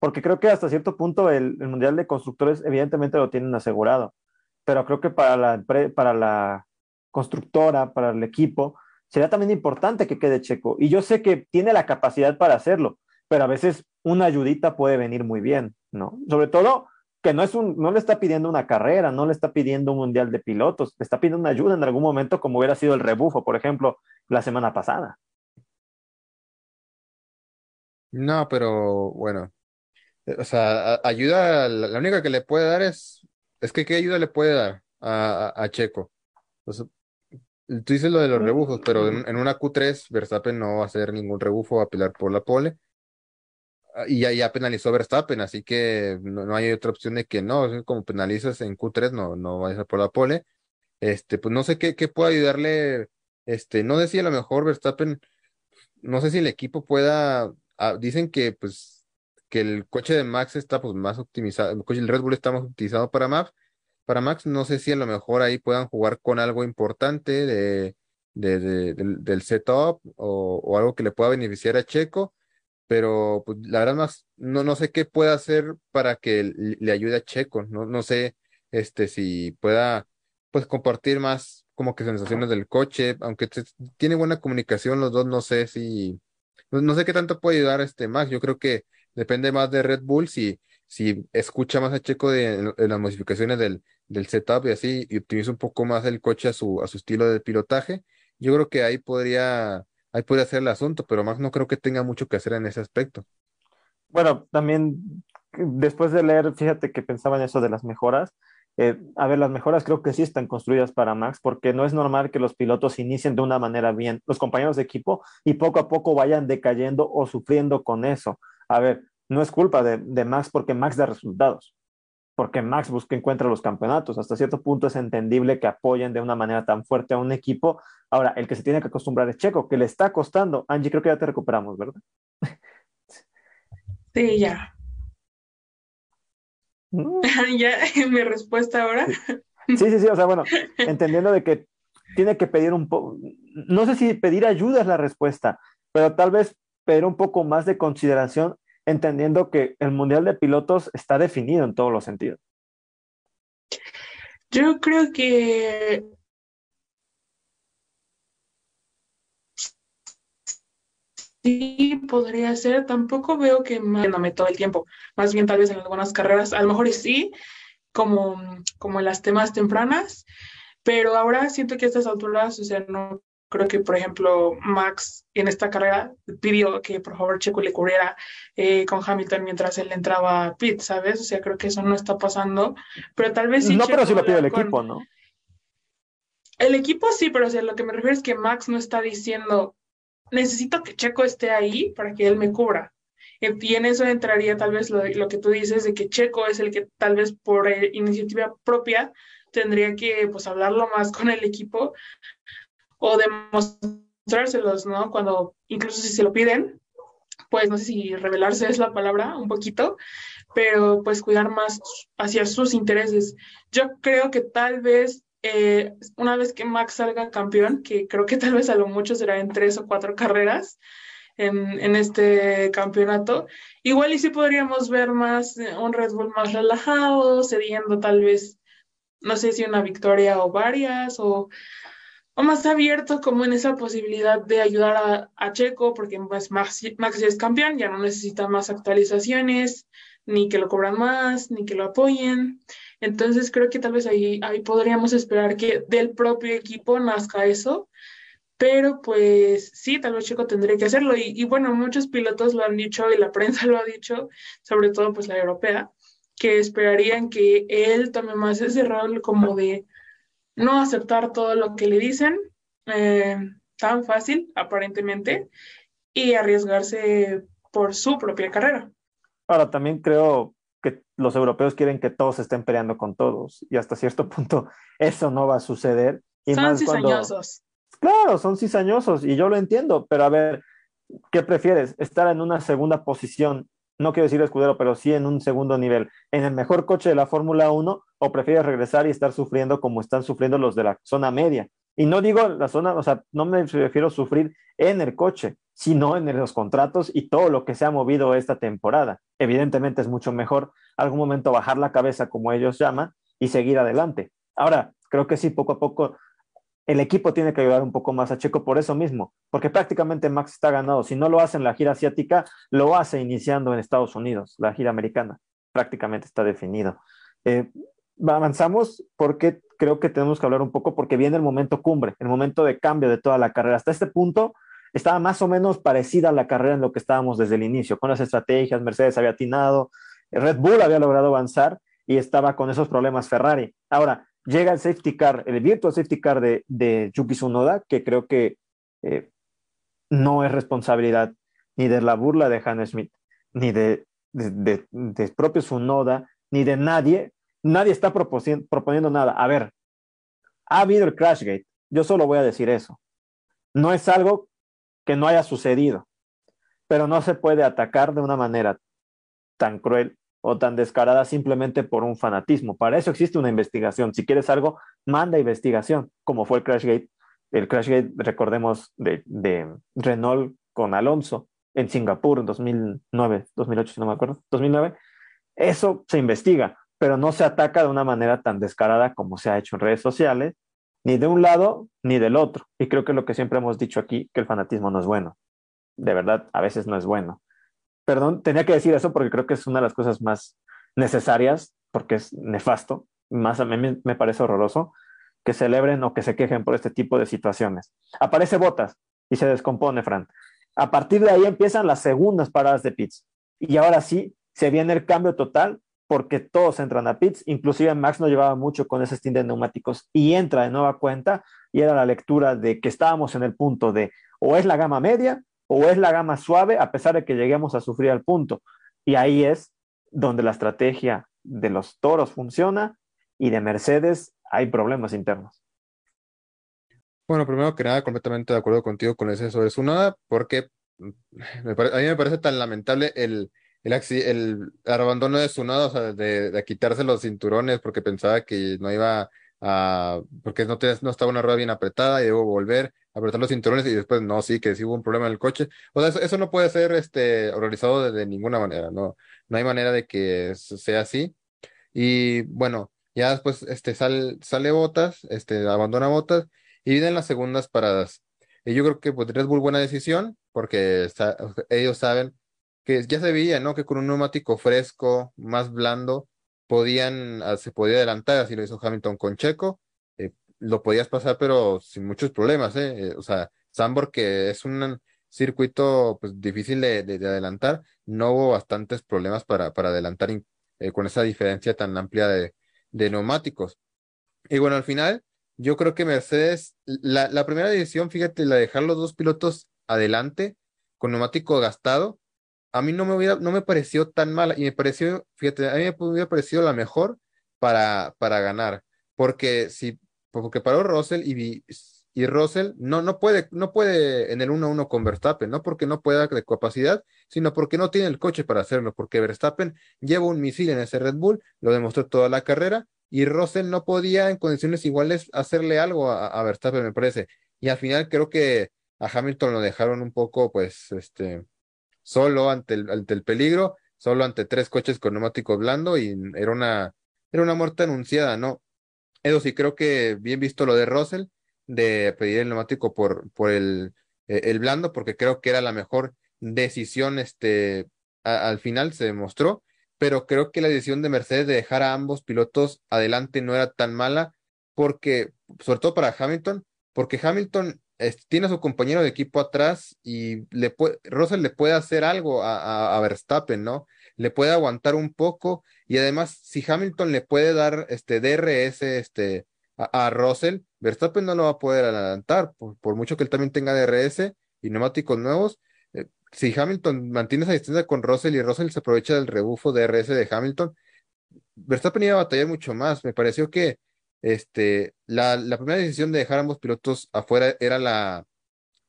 Porque creo que hasta cierto punto el, el Mundial de Constructores evidentemente lo tienen asegurado, pero creo que para la, para la constructora, para el equipo, sería también importante que quede Checo. Y yo sé que tiene la capacidad para hacerlo, pero a veces una ayudita puede venir muy bien, ¿no? Sobre todo que no, es un, no le está pidiendo una carrera, no le está pidiendo un mundial de pilotos, le está pidiendo una ayuda en algún momento como hubiera sido el rebufo, por ejemplo, la semana pasada. No, pero bueno, o sea, ayuda, la única que le puede dar es, es que qué ayuda le puede dar a, Checo. Tú dices lo de los rebufos, pero en, en, una Q3 Verstappen no va a hacer ningún rebufo, va a pelear por la pole. Ah, y ya, ya penalizó Verstappen, así que no, hay otra opción de que no, como penalizas en Q3, no, no vayas a por la pole. Este, pues no sé qué, qué puede ayudarle, este, no sé si a lo mejor Verstappen, no sé si el equipo pueda, ah, dicen que pues que el coche de Max está pues más optimizado, el coche del Red Bull está más optimizado para Max, para Max, no sé si a lo mejor ahí puedan jugar con algo importante de, de, del, setup o, algo que le pueda beneficiar a Checo pero pues, la verdad más no, no sé qué pueda hacer para que le ayude a Checo, no, no sé este si pueda pues compartir más como que sensaciones del coche, aunque tiene buena comunicación los dos, no sé si no, sé qué tanto puede ayudar este Max, yo creo que depende más de Red Bull si si escucha más a Checo de, en, las modificaciones del, del setup y así y optimiza un poco más el coche a su estilo de pilotaje, yo creo que ahí podría ahí puede ser el asunto, pero más no creo que tenga mucho que hacer en ese aspecto. Bueno, también después de leer, fíjate que pensaba en eso de las mejoras. Eh, a ver, las mejoras creo que sí están construidas para Max, porque no es normal que los pilotos inicien de una manera bien, los compañeros de equipo, y poco a poco vayan decayendo o sufriendo con eso. A ver, no es culpa de, de Max porque Max da resultados porque Max busca encuentra los campeonatos. Hasta cierto punto es entendible que apoyen de una manera tan fuerte a un equipo. Ahora, el que se tiene que acostumbrar es Checo, que le está costando. Angie, creo que ya te recuperamos, ¿verdad? Sí, ya. Mm. ya, mi respuesta ahora. Sí, sí, sí, o sea, bueno, entendiendo de que tiene que pedir un poco, no sé si pedir ayuda es la respuesta, pero tal vez pedir un poco más de consideración entendiendo que el Mundial de Pilotos está definido en todos los sentidos? Yo creo que sí podría ser. Tampoco veo que me todo el tiempo. Más bien tal vez en algunas carreras, a lo mejor sí, como, como en las temas tempranas, pero ahora siento que a estas alturas, no Creo que, por ejemplo, Max en esta carrera pidió que por favor Checo le cubriera eh, con Hamilton mientras él entraba a pit, ¿sabes? O sea, creo que eso no está pasando, pero tal vez sí. No, pero sí lo pide el equipo, ¿no? El equipo sí, pero o sea, lo que me refiero es que Max no está diciendo, necesito que Checo esté ahí para que él me cubra. Y en eso entraría tal vez lo, lo que tú dices de que Checo es el que tal vez por eh, iniciativa propia tendría que pues hablarlo más con el equipo o demostrárselos, ¿no? Cuando incluso si se lo piden, pues no sé si revelarse es la palabra, un poquito, pero pues cuidar más hacia sus intereses. Yo creo que tal vez eh, una vez que Max salga campeón, que creo que tal vez a lo mucho será en tres o cuatro carreras en, en este campeonato, igual y sí podríamos ver más eh, un Red Bull más relajado, cediendo tal vez, no sé si una victoria o varias, o o más abierto como en esa posibilidad de ayudar a, Checo, porque pues, Max, Max ya es campeón, ya no necesita más actualizaciones, ni que lo cobran más, ni que lo apoyen. Entonces creo que tal vez ahí, ahí podríamos esperar que del propio equipo nazca eso, pero pues sí, tal vez Checo tendría que hacerlo. Y, y bueno, muchos pilotos lo han dicho y la prensa lo ha dicho, sobre todo pues la europea, que esperarían que él tome más ese rol como de no aceptar todo lo que le dicen eh, tan fácil, aparentemente, y arriesgarse por su propia carrera. Ahora, también creo que los europeos quieren que todos estén peleando con todos y hasta cierto punto eso no va a suceder. Y Son más cuando, Claro, son cizañosos y yo lo entiendo, pero a ver, ¿qué prefieres? ¿Estar en una segunda posición? No quiero decir escudero, pero sí en un segundo nivel, en el mejor coche de la Fórmula 1 o prefieres regresar y estar sufriendo como están sufriendo los de la zona media? Y no digo la zona, o sea, no me refiero a sufrir en el coche, sino en los contratos y todo lo que se ha movido esta temporada. Evidentemente es mucho mejor algún momento bajar la cabeza, como ellos llaman, y seguir adelante. Ahora, creo que sí, poco a poco el equipo tiene que ayudar un poco más a Checo por eso mismo, porque prácticamente Max está ganado. Si no lo hace en la gira asiática, lo hace iniciando en Estados Unidos, la gira americana. Prácticamente está definido. Eh, avanzamos porque creo que tenemos que hablar un poco porque viene el momento cumbre, el momento de cambio de toda la carrera. Hasta este punto estaba más o menos parecida a la carrera en lo que estábamos desde el inicio, con las estrategias, Mercedes había atinado, Red Bull había logrado avanzar y estaba con esos problemas Ferrari. Ahora, llega el safety car, el virtual safety car de, Yuki Tsunoda, que creo que eh, no es responsabilidad ni de la burla de Hannah Smith, ni de, de, propio Tsunoda, ni de nadie. Nadie está proponiendo nada. A ver, ha habido el Crashgate. Yo solo voy a decir eso. No es algo que no haya sucedido, pero no se puede atacar de una manera tan cruel o tan descarada simplemente por un fanatismo. Para eso existe una investigación. Si quieres algo, manda investigación, como fue el Crashgate. El Crashgate, recordemos, de, Renault con Alonso en Singapur en 2009, 2008, si no me acuerdo, 2009. Eso se investiga, pero no se ataca de una manera tan descarada como se ha hecho en redes sociales, ni de un lado ni del otro. Y creo que lo que siempre hemos dicho aquí, que el fanatismo no es bueno. De verdad, a veces no es bueno perdón, tenía que decir eso porque creo que es una de las cosas más necesarias, porque es nefasto, más a mí me parece horroroso, que celebren o que se quejen por este tipo de situaciones. Aparece Botas y se descompone, Fran. A partir de ahí empiezan las segundas paradas de pits. Y ahora sí, se viene el cambio total porque todos entran a pits, inclusive Max no llevaba mucho con ese stint de neumáticos y entra de nueva cuenta y era la lectura de que estábamos en el punto de o es la gama media o es la gama suave a pesar de que lleguemos a sufrir al punto. Y ahí es donde la estrategia de los toros funciona y de Mercedes hay problemas internos. Bueno, primero que nada, completamente de acuerdo contigo con ese sobre nada porque mm, a mí me parece tan lamentable el, el, el, abandono de su o sea, de, de, quitarse los cinturones porque pensaba que no iba a, porque no, te, no estaba una rueda bien apretada y debo volver apretar los cinturones y después no, sí, que sí hubo un problema en el coche. O sea, eso, no puede ser este, organizado de, ninguna manera, no, no hay manera de que sea así. Y bueno, ya después este, sale, sale Botas, este, abandona Botas y vienen las segundas paradas. Y yo creo que pues, Red Bull buena decisión porque ellos saben que ya se veía, ¿no? Que con un neumático fresco, más blando, podían, ah, se podía adelantar, así lo hizo Hamilton con Checo lo podías pasar, pero sin muchos problemas, ¿eh? eh o sea, Sambor, que es un circuito pues, difícil de, adelantar, no hubo bastantes problemas para, para adelantar eh, con esa diferencia tan amplia de, neumáticos. Y bueno, al final, yo creo que Mercedes, la, la primera decisión, fíjate, la de dejar los dos pilotos adelante con neumático gastado, a mí no me hubiera, no me pareció tan mala y me pareció, fíjate, a mí me hubiera parecido la mejor para, para ganar, porque si porque paró Russell y, y Russell no, no, puede, no puede en el 1-1 con Verstappen, no porque no pueda de capacidad, sino porque no tiene el coche para hacerlo, porque Verstappen lleva un misil en ese Red Bull, lo demostró toda la carrera, y Russell no podía en condiciones iguales hacerle algo a, Verstappen, me parece. Y al final creo que a Hamilton lo dejaron un poco, pues, este, solo ante el, ante el peligro, solo ante tres coches con neumático blando, y era una, era una muerte anunciada, ¿no? Eso sí, creo que bien visto lo de Russell, de pedir el neumático por, por el, eh, el blando, porque creo que era la mejor decisión, este, al final se demostró, pero creo que la decisión de Mercedes de dejar a ambos pilotos adelante no era tan mala, porque, sobre todo para Hamilton, porque Hamilton tiene a su compañero de equipo atrás y le Russell le puede hacer algo a, a Verstappen, ¿no? Le puede aguantar un poco y además, si Hamilton le puede dar este DRS este, a, Russell, Verstappen no lo va a poder adelantar, por, mucho que él también tenga DRS y neumáticos nuevos. Eh, si Hamilton mantiene esa distancia con Russell y Russell se aprovecha del rebufo DRS de Hamilton, Verstappen iba a batallar mucho más. Me pareció que este, la, la primera decisión de dejar ambos pilotos afuera era la,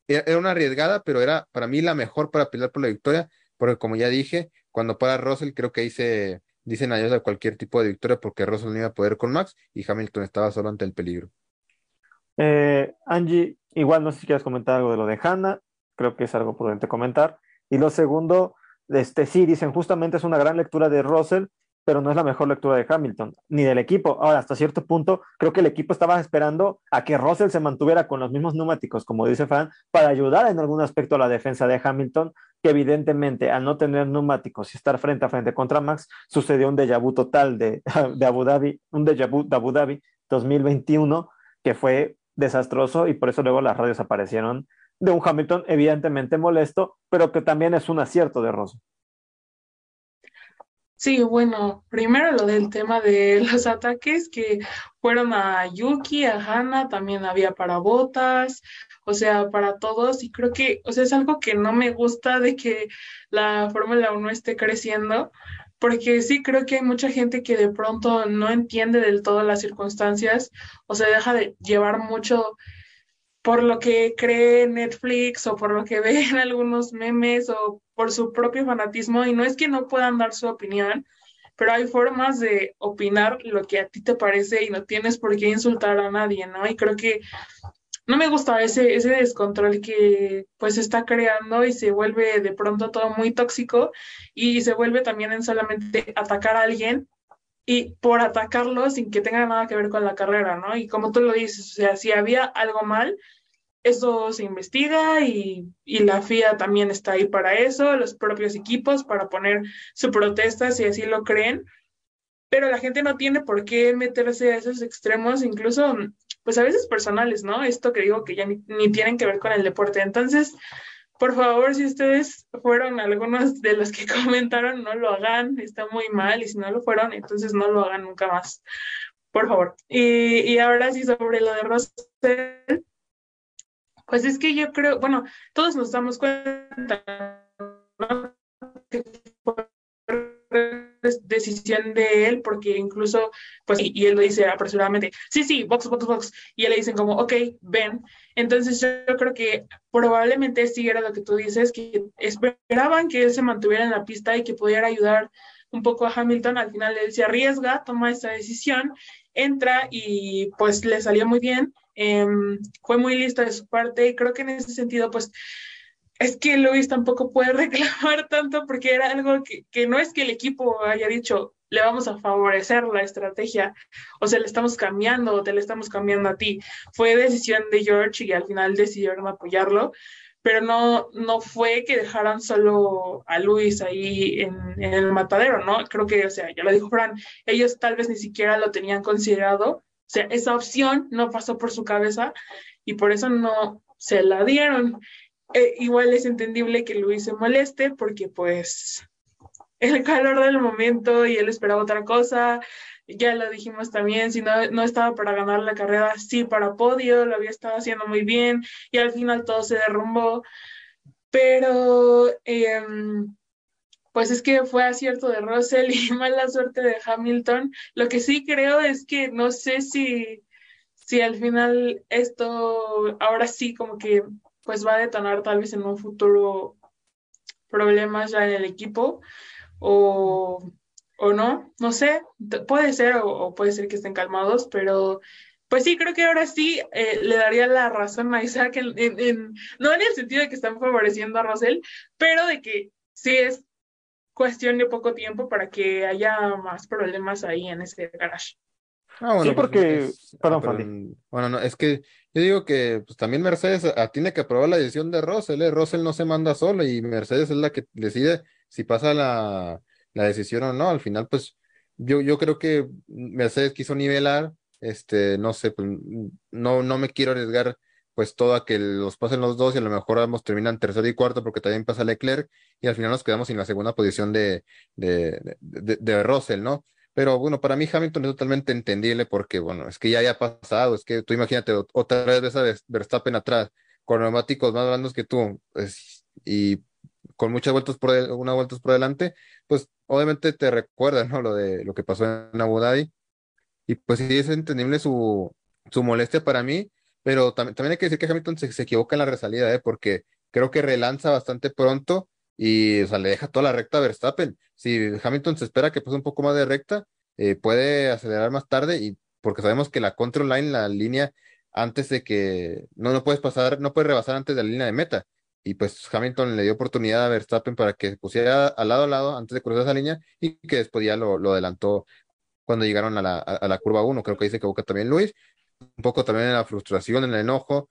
era, una arriesgada, pero era para mí la mejor para pelear por la victoria, porque como ya dije, cuando para Russell creo que ahí se dicen adiós a cualquier tipo de victoria porque Russell no iba a poder con Max y Hamilton estaba solo ante el peligro. Eh, Angie, igual no sé si quieres comentar algo de lo de Hanna, creo que es algo prudente comentar. Y lo segundo, este, sí, dicen justamente es una gran lectura de Russell, pero no es la mejor lectura de Hamilton, ni del equipo. Ahora, hasta cierto punto, creo que el equipo estaba esperando a que Russell se mantuviera con los mismos neumáticos, como dice Fran, para ayudar en algún aspecto a la defensa de Hamilton, que evidentemente al no tener neumáticos y estar frente a frente contra Max, sucedió un déjà vu total de, de Abu Dhabi, un déjà vu de Abu Dhabi 2021, que fue desastroso y por eso luego las radios aparecieron de un Hamilton evidentemente molesto, pero que también es un acierto de Russell. Sí, bueno, primero lo del tema de los ataques que fueron a Yuki, a Hannah, también había para Botas, o sea, para todos, y creo que, o sea, es algo que no me gusta de que la Fórmula 1 esté creciendo, porque sí creo que hay mucha gente que de pronto no entiende del todo las circunstancias o se deja de llevar mucho por lo que cree Netflix o por lo que ve en algunos memes o por su propio fanatismo y no es que no puedan dar su opinión, pero hay formas de opinar lo que a ti te parece y no tienes por qué insultar a nadie, ¿no? Y creo que no me gusta ese, ese descontrol que pues está creando y se vuelve de pronto todo muy tóxico y se vuelve también en solamente atacar a alguien y por atacarlo sin que tenga nada que ver con la carrera, ¿no? Y como tú lo dices, o sea, si había algo mal, eso se investiga y, y, la FIA también está ahí para eso, los propios equipos para poner su protesta si así lo creen, pero la gente no tiene por qué meterse a esos extremos, incluso, pues a veces personales, ¿no? Esto que digo que ya ni, ni tienen que ver con el deporte. Entonces, por favor, si ustedes fueron algunos de los que comentaron, no lo hagan, está muy mal y si no lo fueron, entonces no lo hagan nunca más, por favor. Y, y ahora sí sobre lo de Rosel, pues es que yo creo, bueno, todos nos damos cuenta ¿no? que fue decisión de él, porque incluso, pues, y, él lo dice apresuradamente, sí, sí, box, box, box, y él le dicen como, ok, ven. Entonces yo creo que probablemente sí era lo que tú dices, que esperaban que él se mantuviera en la pista y que pudiera ayudar un poco a Hamilton, al final él se arriesga, toma esa decisión, entra y pues le salió muy bien, em, fue muy listo de su parte y creo que en ese sentido pues es que Luis tampoco puede reclamar tanto porque era algo que, que, no es que el equipo haya dicho le vamos a favorecer la estrategia o sea, le estamos cambiando o te le estamos cambiando a ti. Fue decisión de George y al final decidieron apoyarlo, pero no, no fue que dejaran solo a Luis ahí en, en el matadero, ¿no? Creo que, o sea, ya lo dijo Fran, ellos tal vez ni siquiera lo tenían considerado, sea, esa opción no pasó por su cabeza y por eso no se la dieron. Eh, igual es entendible que Luis se moleste porque pues el calor del momento y él esperaba otra cosa, ya lo dijimos también, si no, no estaba para ganar la carrera, sí para podio, lo había estado haciendo muy bien y al final todo se derrumbó, pero em, pues es que fue acierto de Russell y mala suerte de Hamilton. Lo que sí creo es que no sé si, si al final esto ahora sí como que pues va a detonar tal vez en un futuro problemas ya en el equipo o, o no, no sé, puede ser o, puede ser que estén calmados, pero pues sí, creo que ahora sí eh, le daría la razón a Isaac, en, no en el sentido de que están favoreciendo a Rosell, pero de que sí es cuestión de poco tiempo para que haya más problemas ahí en ese garage. Ah, sí, pues, porque, es- perdón, pero, bueno, no, es que yo digo que pues, también Mercedes ah, tiene que aprobar la decisión de Russell, ¿eh? Russell no se manda solo y Mercedes es la que decide si pasa la, la decisión o no. Al final, pues yo, yo creo que Mercedes quiso nivelar, este, no sé, pues, no, no me quiero arriesgar pues todo a que los pasen los dos y a lo mejor ambos terminan tercero y cuarto porque también pasa Leclerc y al final nos quedamos en la segunda posición de, de, de, de Russell, ¿no? Pero bueno, para mí Hamilton es totalmente entendible porque, bueno, es que ya haya pasado, es que tú imagínate ot- otra vez a Vers- Verstappen atrás, con neumáticos más blandos que tú, y con muchas vueltas por, del- unas vueltas por delante, pues obviamente te recuerda, ¿no? Lo de lo que pasó en Abu Dhabi. y pues sí es entendible su, su molestia para mí, pero también, también hay que decir que Hamilton se, se equivoca en la resalida, ¿eh? porque creo que relanza bastante pronto y o sea, le deja toda la recta a Verstappen. Si Hamilton se espera que pase un poco más de recta, eh, puede acelerar más tarde y porque sabemos que la control line, la línea antes de que no, no puedes pasar, no puedes rebasar antes de la línea de meta. Y pues Hamilton le dio oportunidad a Verstappen para que pusiera al lado a lado antes de cruzar esa línea y que después ya lo, lo adelantó cuando llegaron a la, a, la curva 1. Creo que ahí se equivoca también Luis. Un poco también en la frustración, en el enojo.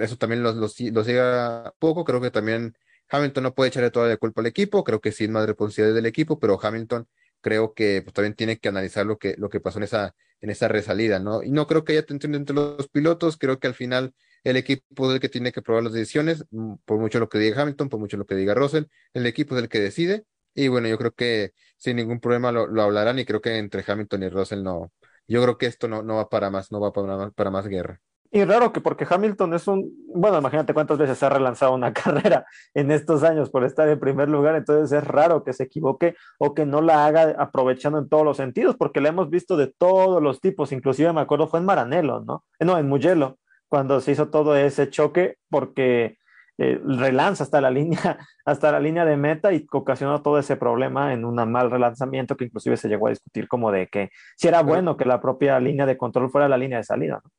Eso también los, los, llega poco. Creo que también Hamilton no puede echarle toda la culpa al equipo. Creo que sí es más responsabilidad del equipo, pero Hamilton creo que pues, también tiene que analizar lo que, lo que pasó en esa, en esa resalida, ¿no? Y no creo que haya tensión entre los pilotos, creo que al final el equipo es el que tiene que probar las decisiones, mm, por mucho lo que diga Hamilton, por mucho lo que diga Russell, el equipo es el que decide, y bueno, yo creo que sin ningún problema lo, lo hablarán, y creo que entre Hamilton y Russell no, yo creo que esto no, no va para más, no va para, para más guerra. Y raro que porque Hamilton es un, bueno, imagínate cuántas veces se ha relanzado una carrera en estos años por estar en primer lugar, entonces es raro que se equivoque o que no la haga aprovechando en todos los sentidos, porque la hemos visto de todos los tipos, inclusive me acuerdo fue en Maranello, ¿no? Eh, no, en Mugello, cuando se hizo todo ese choque, porque eh, relanza hasta la línea, hasta la línea de meta y ocasionó todo ese problema en un mal relanzamiento que inclusive se llegó a discutir como de que si era bueno que la propia línea de control fuera la línea de salida, ¿no?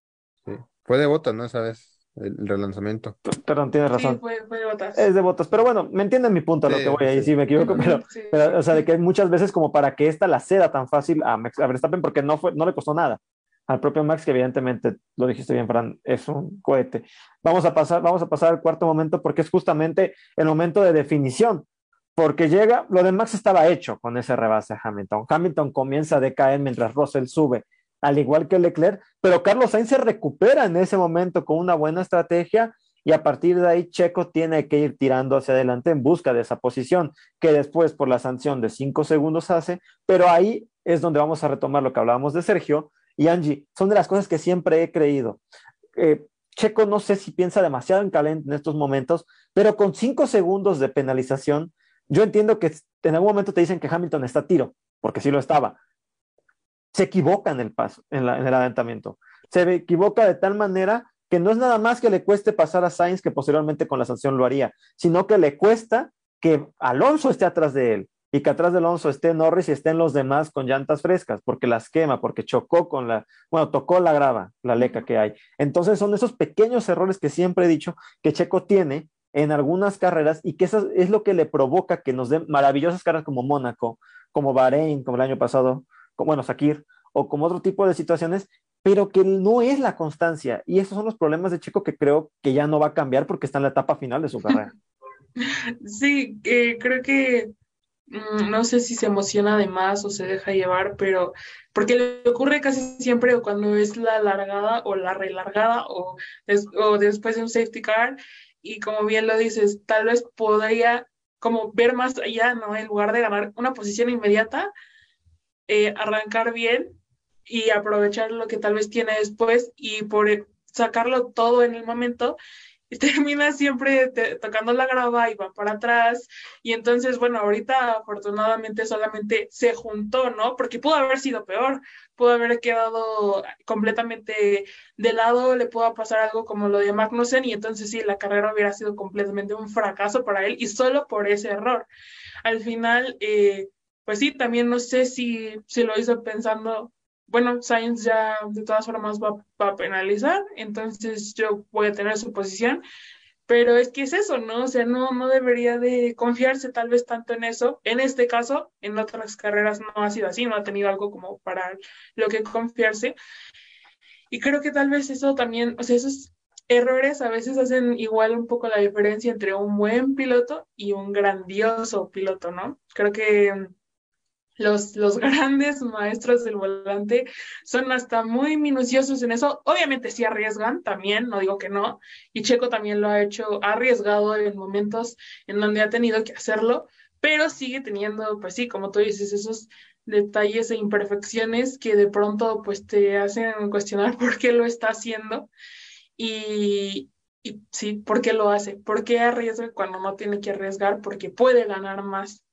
Sí. Fue de botas, ¿no? Esa vez, el, relanzamiento. Perdón, tienes razón. Sí, fue, fue, de botas. Es de botas, pero bueno, me entienden mi punto a lo que voy ahí, sí. si me equivoco, pero, sí, pero, o sea, de que muchas veces como para que esta la ceda tan fácil a, a Verstappen porque no, fue, no le costó nada. Al propio Max, que evidentemente, lo dijiste bien, Fran, es un cohete. Vamos a pasar, vamos a pasar al cuarto momento porque es justamente el momento de definición porque llega, lo de Max estaba hecho con ese rebase a Hamilton. Hamilton comienza a decaer mientras Russell sube al igual que Leclerc, pero Carlos Sainz se recupera en ese momento con una buena estrategia y a partir de ahí Checo tiene que ir tirando hacia adelante en busca de esa posición que después por la sanción de cinco segundos hace, pero ahí es donde vamos a retomar lo que hablábamos de Sergio y Angie, son de las cosas que siempre he creído. Eh, Checo no sé si piensa demasiado en calent en estos momentos, pero con cinco segundos de penalización, yo entiendo que en algún momento te dicen que Hamilton está a tiro, porque sí lo estaba, se equivoca en el paso, en, la, en, el adelantamiento. Se equivoca de tal manera que no es nada más que le cueste pasar a Sainz, que posteriormente con la sanción lo haría, sino que le cuesta que Alonso esté atrás de él y que atrás de Alonso esté Norris y estén los demás con llantas frescas, porque las quema, porque chocó con la, bueno, tocó la grava, la leca que hay. Entonces son esos pequeños errores que siempre he dicho que Checo tiene en algunas carreras y que eso es lo que le provoca que nos den maravillosas carreras como Mónaco, como Bahrein, como el año pasado, como, bueno, Sakir, o como otro tipo de situaciones, pero que no es la constancia. Y esos son los problemas de Checo que creo que ya no va a cambiar porque está en la etapa final de su carrera. Sí, eh, creo que no sé si se emociona de más o se deja llevar, pero porque le ocurre casi siempre cuando es la largada o la relargada o, des, o después de un safety car y como bien lo dices, tal vez podría como ver más allá, ¿no? En lugar de ganar una posición inmediata, eh, arrancar bien y aprovechar lo que tal vez tiene después y por sacarlo todo en el momento y termina siempre te, tocando la grava y va para atrás. Y entonces bueno ahorita afortunadamente solamente se juntó no porque pudo haber sido peor pudo haber quedado completamente de lado le pudo pasar algo como lo de Magnussen y entonces sí la carrera hubiera sido completamente un fracaso para él y solo por ese error. Al final eh, pues sí, también no sé si, si lo hizo pensando, bueno, Sainz ya de todas formas va, va, a penalizar, entonces yo voy a tener su posición, pero es que es eso, ¿no? O sea, no, no debería de confiarse tal vez tanto en eso. En este caso, en otras carreras no ha sido así, no ha tenido algo como para lo que confiarse. Y creo que tal vez eso también, o sea, esos errores a veces hacen igual un poco la diferencia entre un buen piloto y un grandioso piloto, ¿no? Creo que los, los grandes maestros del volante son hasta muy minuciosos en eso. Obviamente sí arriesgan también, no digo que no, y Checo también lo ha hecho, arriesgado en momentos en donde ha tenido que hacerlo, pero sigue teniendo, pues sí, como tú dices, esos detalles e imperfecciones que de pronto pues te hacen cuestionar por qué lo está haciendo y, y sí, por qué lo hace, por qué arriesga cuando no tiene que arriesgar, porque puede ganar más.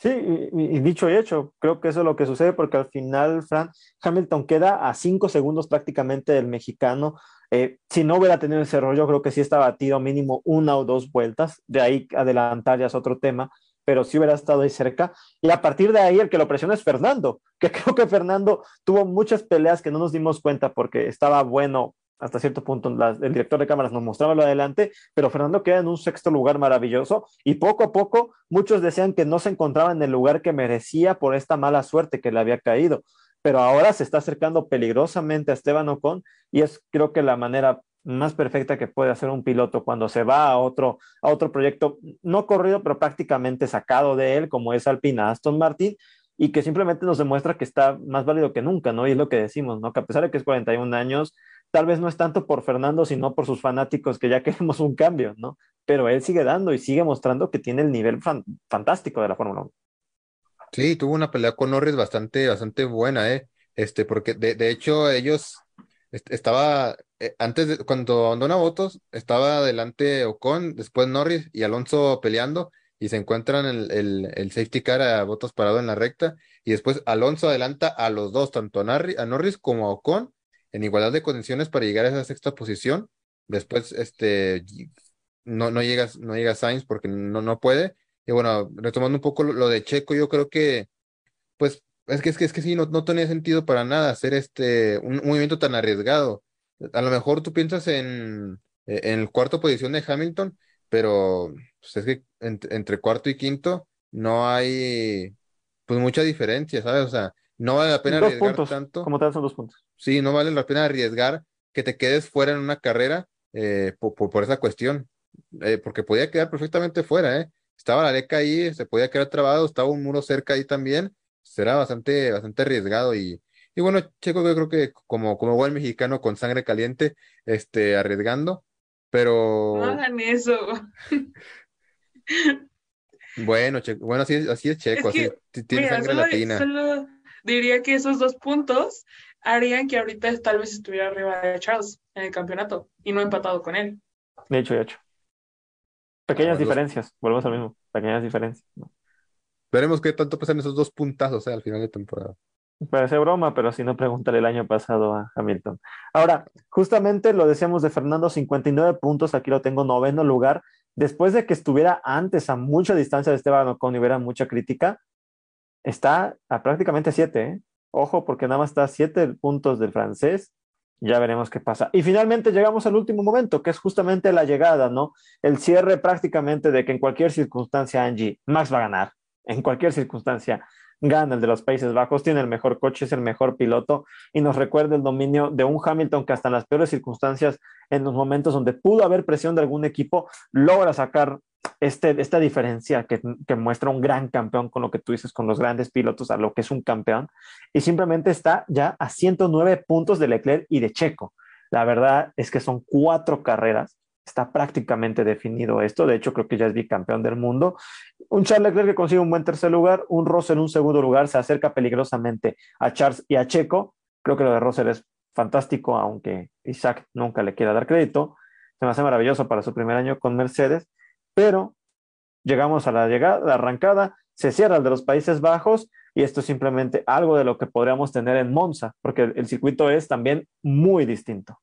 Sí, y, dicho y hecho, creo que eso es lo que sucede porque al final, Fran, Hamilton queda a cinco segundos prácticamente del mexicano. Eh, si no hubiera tenido ese yo creo que sí está batido mínimo una o dos vueltas. De ahí adelantar ya es otro tema, pero sí hubiera estado ahí cerca. Y a partir de ahí, el que lo presiona es Fernando, que creo que Fernando tuvo muchas peleas que no nos dimos cuenta porque estaba bueno hasta cierto punto el director de cámaras nos mostraba lo adelante, pero Fernando queda en un sexto lugar maravilloso y poco a poco muchos decían que no se encontraba en el lugar que merecía por esta mala suerte que le había caído, pero ahora se está acercando peligrosamente a Esteban Ocon y es creo que la manera más perfecta que puede hacer un piloto cuando se va a otro, a otro proyecto, no corrido, pero prácticamente sacado de él, como es Alpina Aston Martin, y que simplemente nos demuestra que está más válido que nunca, ¿no? Y es lo que decimos, ¿no? Que a pesar de que es 41 años, tal vez no es tanto por Fernando, sino por sus fanáticos que ya queremos un cambio, ¿no? Pero él sigue dando y sigue mostrando que tiene el nivel fantástico de la Fórmula 1. Sí, tuvo una pelea con Norris bastante, bastante buena, ¿eh? Este, porque de, hecho ellos estaba, eh, antes de, cuando abandona votos, estaba adelante Ocon, después Norris y Alonso peleando y se encuentran el, el, el safety car a votos parado en la recta y después Alonso adelanta a los dos, tanto a, Norris como a Ocon en igualdad de condiciones para llegar a esa sexta posición. Después, este, no, no llegas, no llega Sainz porque no, no puede. Y bueno, retomando un poco lo, de Checo, yo creo que, pues, es que, es que, es que sí, no, no tenía sentido para nada hacer este, un, movimiento tan arriesgado. A lo mejor tú piensas en, en el cuarto posición de Hamilton, pero pues es que entre cuarto y quinto no hay, pues, mucha diferencia, ¿sabes? O sea, no vale la pena arriesgar tanto. Como tal, son dos puntos sí, no vale la pena arriesgar que te quedes fuera en una carrera eh, por, esa cuestión, eh, porque podía quedar perfectamente fuera, ¿eh? Estaba la leca ahí, se podía quedar trabado, estaba un muro cerca ahí también, será bastante, bastante arriesgado y, y bueno, Checo yo creo que como, como buen mexicano con sangre caliente, este, arriesgando, pero... No hagan eso. bueno, Checo, bueno, así, así es Checo, así, tiene sangre latina. Solo diría que esos dos puntos harían que ahorita tal vez estuviera arriba de Charles en el campeonato y no empatado con él. De hecho, de hecho. Pequeñas diferencias, volvemos al mismo, pequeñas diferencias. Veremos qué tanto pesan esos dos puntazos eh, al final de temporada. Parece broma, pero si no, pregúntale el año pasado a Hamilton. Ahora, justamente lo decíamos de Fernando, 59 puntos, aquí lo tengo noveno lugar. Después de que estuviera antes a mucha distancia de Esteban Ocon y hubiera mucha crítica, está a prácticamente siete, ¿eh? Ojo, porque nada más está a siete puntos del francés. Ya veremos qué pasa. Y finalmente llegamos al último momento, que es justamente la llegada, ¿no? El cierre prácticamente de que en cualquier circunstancia, Angie, Max va a ganar. En cualquier circunstancia, gana el de los Países Bajos, tiene el mejor coche, es el mejor piloto y nos recuerda el dominio de un Hamilton que hasta en las peores circunstancias, en los momentos donde pudo haber presión de algún equipo, logra sacar este, esta diferencia que, muestra un gran campeón con lo que tú dices, con los grandes pilotos, a lo que es un campeón, y simplemente está ya a 109 puntos de Leclerc y de Checo. La verdad es que son cuatro carreras, está prácticamente definido esto, de hecho creo que ya es bicampeón del mundo. Un Charles Leclerc que consigue un buen tercer lugar, un Russell en un segundo lugar, se acerca peligrosamente a Charles y a Checo, creo que lo de Russell es fantástico, aunque Isaac nunca le quiera dar crédito, se me hace maravilloso para su primer año con Mercedes pero llegamos a la llegada, la arrancada, se cierra el de los Países Bajos y esto es simplemente algo de lo que podríamos tener en Monza, porque el, circuito es también muy distinto.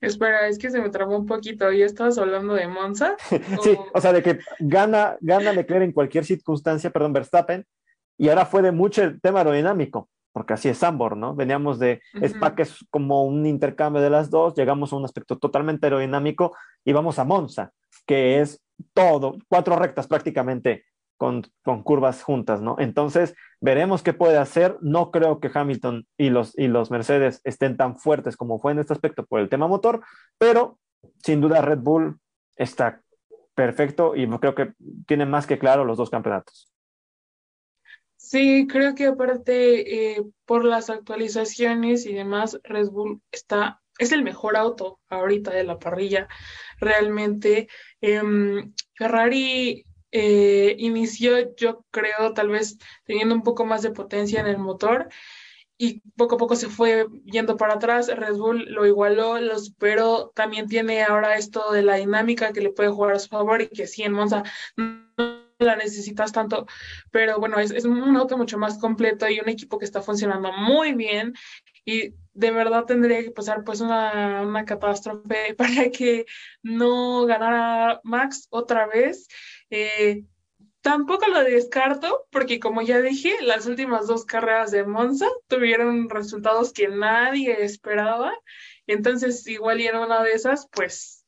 Espera, es que se me trabó un poquito. ¿Ya estabas hablando de Monza? sí, o sea, de que gana, gana Leclerc en cualquier circunstancia, perdón, Verstappen, y ahora fue de mucho el tema aerodinámico porque así es Sambor, ¿no? Veníamos de Spa, que es como un intercambio de las dos, llegamos a un aspecto totalmente aerodinámico y vamos a Monza, que es todo, cuatro rectas prácticamente con, con, curvas juntas, ¿no? Entonces, veremos qué puede hacer. No creo que Hamilton y los, y los Mercedes estén tan fuertes como fue en este aspecto por el tema motor, pero sin duda Red Bull está perfecto y creo que tiene más que claro los dos campeonatos. Sí, creo que aparte eh, por las actualizaciones y demás, Red Bull está, es el mejor auto ahorita de la parrilla. Realmente, em, Ferrari eh, inició, yo creo, tal vez teniendo un poco más de potencia en el motor y poco a poco se fue yendo para atrás. Red Bull lo igualó, lo superó. También tiene ahora esto de la dinámica que le puede jugar a su favor y que sí en Monza no la necesitas tanto, pero bueno, es, es un auto mucho más completo y un equipo que está funcionando muy bien y de verdad tendría que pasar pues una, una catástrofe para que no ganara Max otra vez. Eh, Tampoco lo descarto, porque como ya dije, las últimas dos carreras de Monza tuvieron resultados que nadie esperaba. Entonces, igual y en una de esas, pues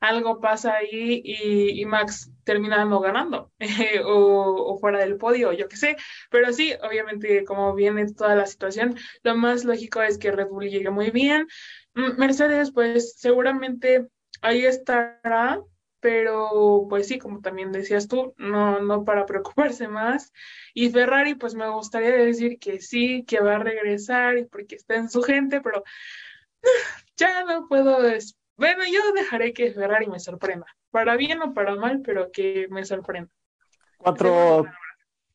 algo pasa ahí y, Max termina no ganando o, o, fuera del podio, yo qué sé. Pero sí, obviamente, como viene toda la situación, lo más lógico es que Red Bull llegue muy bien. Mm, Mercedes, pues seguramente ahí estará, pero pues sí, como también decías tú, no, no para preocuparse más. Y Ferrari, pues me gustaría decir que sí, que va a regresar y porque está en su gente, pero ya no puedo. Bueno, yo dejaré que Ferrari me sorprenda, para bien o para mal, pero que me sorprenda. Cuatro,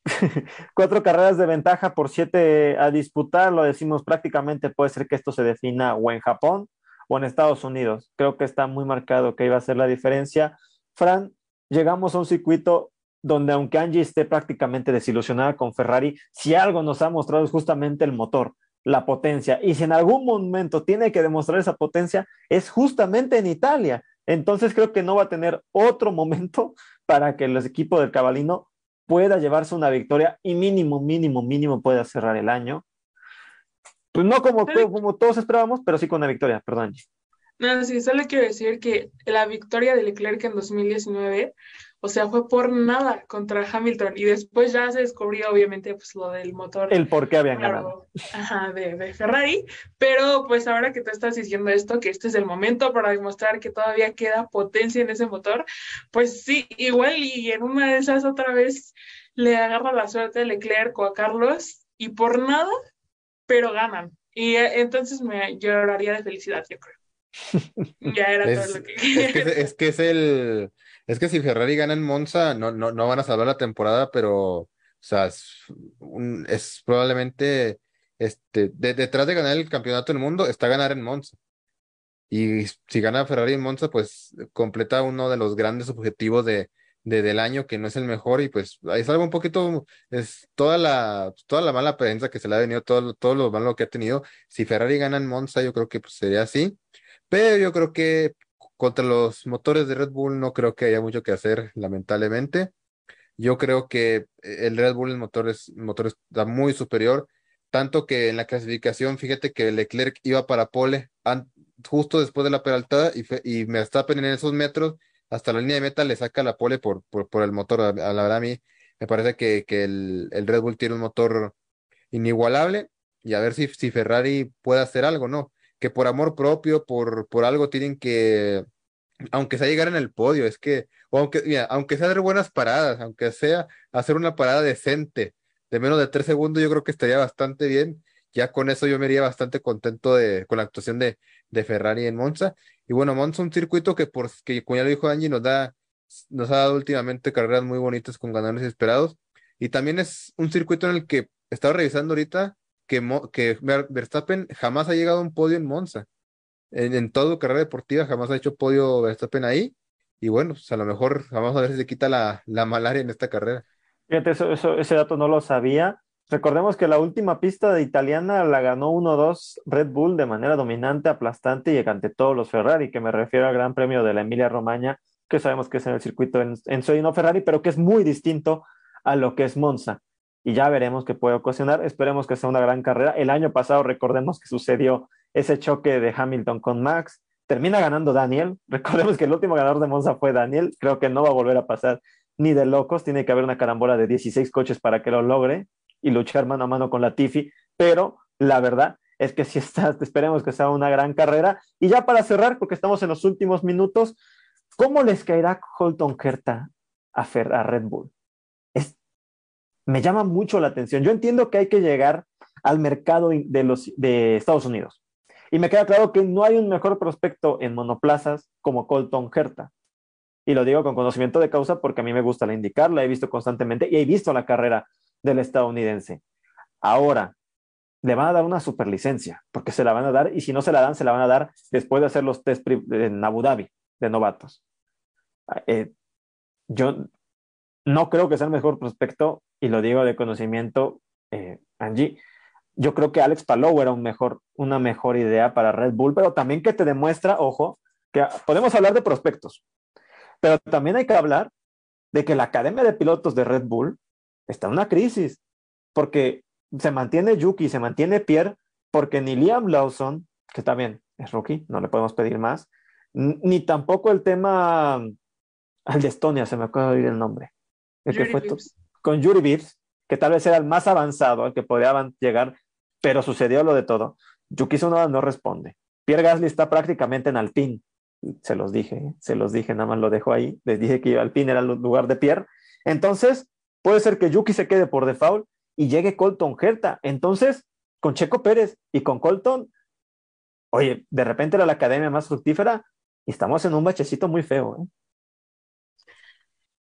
cuatro carreras de ventaja por siete a disputar, lo decimos prácticamente, puede ser que esto se defina o en Japón o en Estados Unidos. Creo que está muy marcado que iba a ser la diferencia. Fran, llegamos a un circuito donde aunque Angie esté prácticamente desilusionada con Ferrari, si algo nos ha mostrado es justamente el motor, la potencia. Y si en algún momento tiene que demostrar esa potencia, es justamente en Italia. Entonces creo que no va a tener otro momento para que el equipo del Cabalino pueda llevarse una victoria y mínimo, mínimo, mínimo pueda cerrar el año pues no como, como todos esperábamos, pero sí con una victoria, perdón. No, sí, solo quiero decir que la victoria de Leclerc en 2019, o sea, fue por nada contra Hamilton y después ya se descubrió obviamente pues lo del motor. El por qué habían ganado. Ajá, de, de, Ferrari, pero pues ahora que tú estás diciendo esto, que este es el momento para demostrar que todavía queda potencia en ese motor, pues sí, igual y en una de esas otra vez le agarra la suerte a Leclerc o a Carlos y por nada pero ganan. Y eh, entonces me lloraría de felicidad, yo creo. Ya era todo lo que... Es que es, que es el... Es que si Ferrari gana en Monza, no, no, no van a salvar la temporada, pero, o sea, es, probablemente, este, detrás de ganar el campeonato del mundo, está ganar en Monza. Y si gana Ferrari en Monza, pues completa uno de los grandes objetivos de, de, del año que no es el mejor y pues es algo un poquito, es toda la, toda la mala prensa que se le ha venido, todo, todo lo malo que ha tenido. Si Ferrari gana en Monza, yo creo que pues, sería así, pero yo creo que contra los motores de Red Bull no creo que haya mucho que hacer, lamentablemente. Yo creo que el Red Bull, el motor, es, el motor está muy superior, tanto que en la clasificación, fíjate que Leclerc iba para pole justo después de la peraltada y, y Verstappen en esos metros hasta la línea de meta le saca la pole por, por, el motor. A, la verdad, a mí me parece que, que el, el, Red Bull tiene un motor inigualable y a ver si, si Ferrari puede hacer algo, ¿no? Que por amor propio, por, por algo tienen que, aunque sea llegar en el podio, es que, o aunque, mira, aunque sea hacer buenas paradas, aunque sea hacer una parada decente de menos de tres segundos, yo creo que estaría bastante bien. Ya con eso yo me iría bastante contento de, con la actuación de, Ferrari en Monza. Y bueno, Monza un circuito que, por, que como ya lo dijo Angie, nos, da, nos ha dado últimamente carreras muy bonitas con ganadores esperados. Y también es un circuito en el que estaba revisando ahorita que, que Verstappen jamás ha llegado a un podio en Monza. En, en toda carrera deportiva jamás ha hecho podio Verstappen ahí. Y bueno, pues a lo mejor vamos a ver si se quita la, la malaria en esta carrera. Fíjate, eso, eso, ese dato no lo sabía. Recordemos que la última pista de italiana la ganó 1-2 Red Bull de manera dominante, aplastante y ante todos los Ferrari, que me refiero al Gran Premio de la Emilia Romagna, que sabemos que es en el circuito en, en no Ferrari, pero que es muy distinto a lo que es Monza. Y ya veremos qué puede ocasionar. Esperemos que sea una gran carrera. El año pasado, recordemos que sucedió ese choque de Hamilton con Max. Termina ganando Daniel. Recordemos que el último ganador de Monza fue Daniel. Creo que no va a volver a pasar ni de locos. Tiene que haber una carambola de 16 coches para que lo logre y luchar mano a mano con la Tifi, pero la verdad es que si estás, esperemos que sea una gran carrera. Y ya para cerrar, porque estamos en los últimos minutos, ¿cómo les caerá Holton Kerta a, a Red Bull? Me llama mucho la atención. Yo entiendo que hay que llegar al mercado de, los, de Estados Unidos. Y me queda claro que no hay un mejor prospecto en monoplazas como Colton Herta. Y lo digo con conocimiento de causa porque a mí me gusta la indicar, la he visto constantemente y he visto la carrera del estadounidense. Ahora, le van a dar una superlicencia, porque se la van a dar, y si no se la dan, se la van a dar después de hacer los test en Abu Dhabi de novatos. Eh, yo no creo que sea el mejor prospecto, y lo digo de conocimiento, eh, Angie. Yo creo que Alex Palou era un mejor, una mejor idea para Red Bull, pero también que te demuestra, ojo, que podemos hablar de prospectos, pero también hay que hablar de que la academia de pilotos de Red Bull está en una crisis, porque se mantiene Yuki, se mantiene Pierre, porque ni Liam Lawson, que está bien, es rookie, no le podemos pedir más, ni tampoco el tema al de Estonia, se me acaba de oír el nombre. El que fue con Yuri Vips, que tal vez era el más avanzado, al que podían llegar, pero sucedió lo de todo. Yuki Tsunoda no responde. Pierre Gasly está prácticamente en Alpine. Se los dije, se los dije, nada más lo dejo ahí. Les dije que Alpine era el lugar de Pierre. Entonces, puede ser que Yuki se quede por default y llegue Colton Herta. Entonces, con Checo Pérez y con Colton, oye, de repente era la academia más fructífera y estamos en un bachecito muy feo. ¿eh?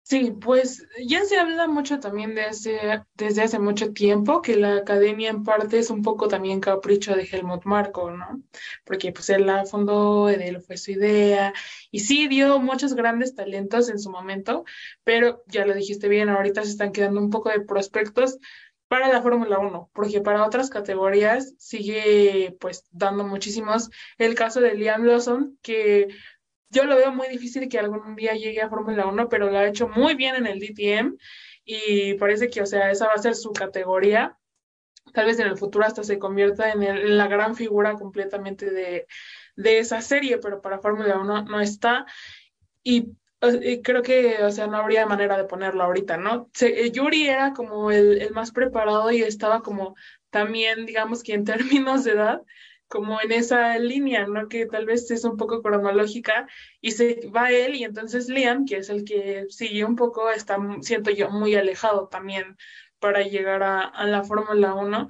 Sí, pues ya se habla mucho también desde hace mucho tiempo que la academia en parte es un poco también capricho de Helmut Marko, ¿no? Porque pues él la fundó, él fue su idea y sí dio muchos grandes talentos en su momento, pero ya lo dijiste bien, ahorita se están quedando un poco de prospectos para la Fórmula 1, porque para otras categorías sigue pues dando muchísimos. El caso de Liam Lawson, que yo lo veo muy difícil que algún día llegue a Fórmula 1, pero lo ha hecho muy bien en el DTM y parece que, o sea, esa va a ser su categoría. Tal vez en el futuro hasta se convierta en, la gran figura completamente de, esa serie, pero para Fórmula 1 no está. Y, creo que, o sea, no habría manera de ponerlo ahorita, ¿no? Eh, Yuri era como el, el más preparado y estaba como también, digamos que en términos de edad, como en esa línea, ¿no? Que tal vez es un poco cronológica y se va él y entonces Liam, que es el que sigue un poco, está, siento yo, muy alejado también para llegar a, la Fórmula 1.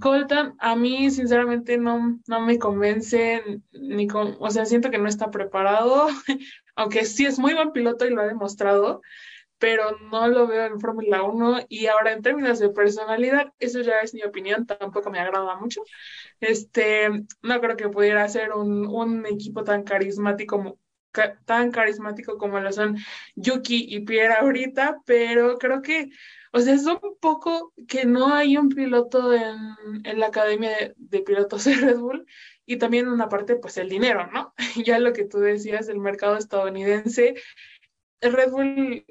Colton, a mí sinceramente no, no me convence, ni con, o sea, siento que no está preparado, aunque sí es muy buen piloto y lo ha demostrado, pero no lo veo en Fórmula 1 y ahora en términos de personalidad, eso ya es mi opinión, tampoco me agrada mucho. Este, no creo que pudiera ser un, un equipo tan carismático tan carismático como lo son Yuki y Pierre ahorita, pero creo que, o sea, es un poco que no hay un piloto en, en la academia de, de, pilotos de Red Bull y también una parte, pues el dinero, ¿no? Ya lo que tú decías, el mercado estadounidense, Red Bull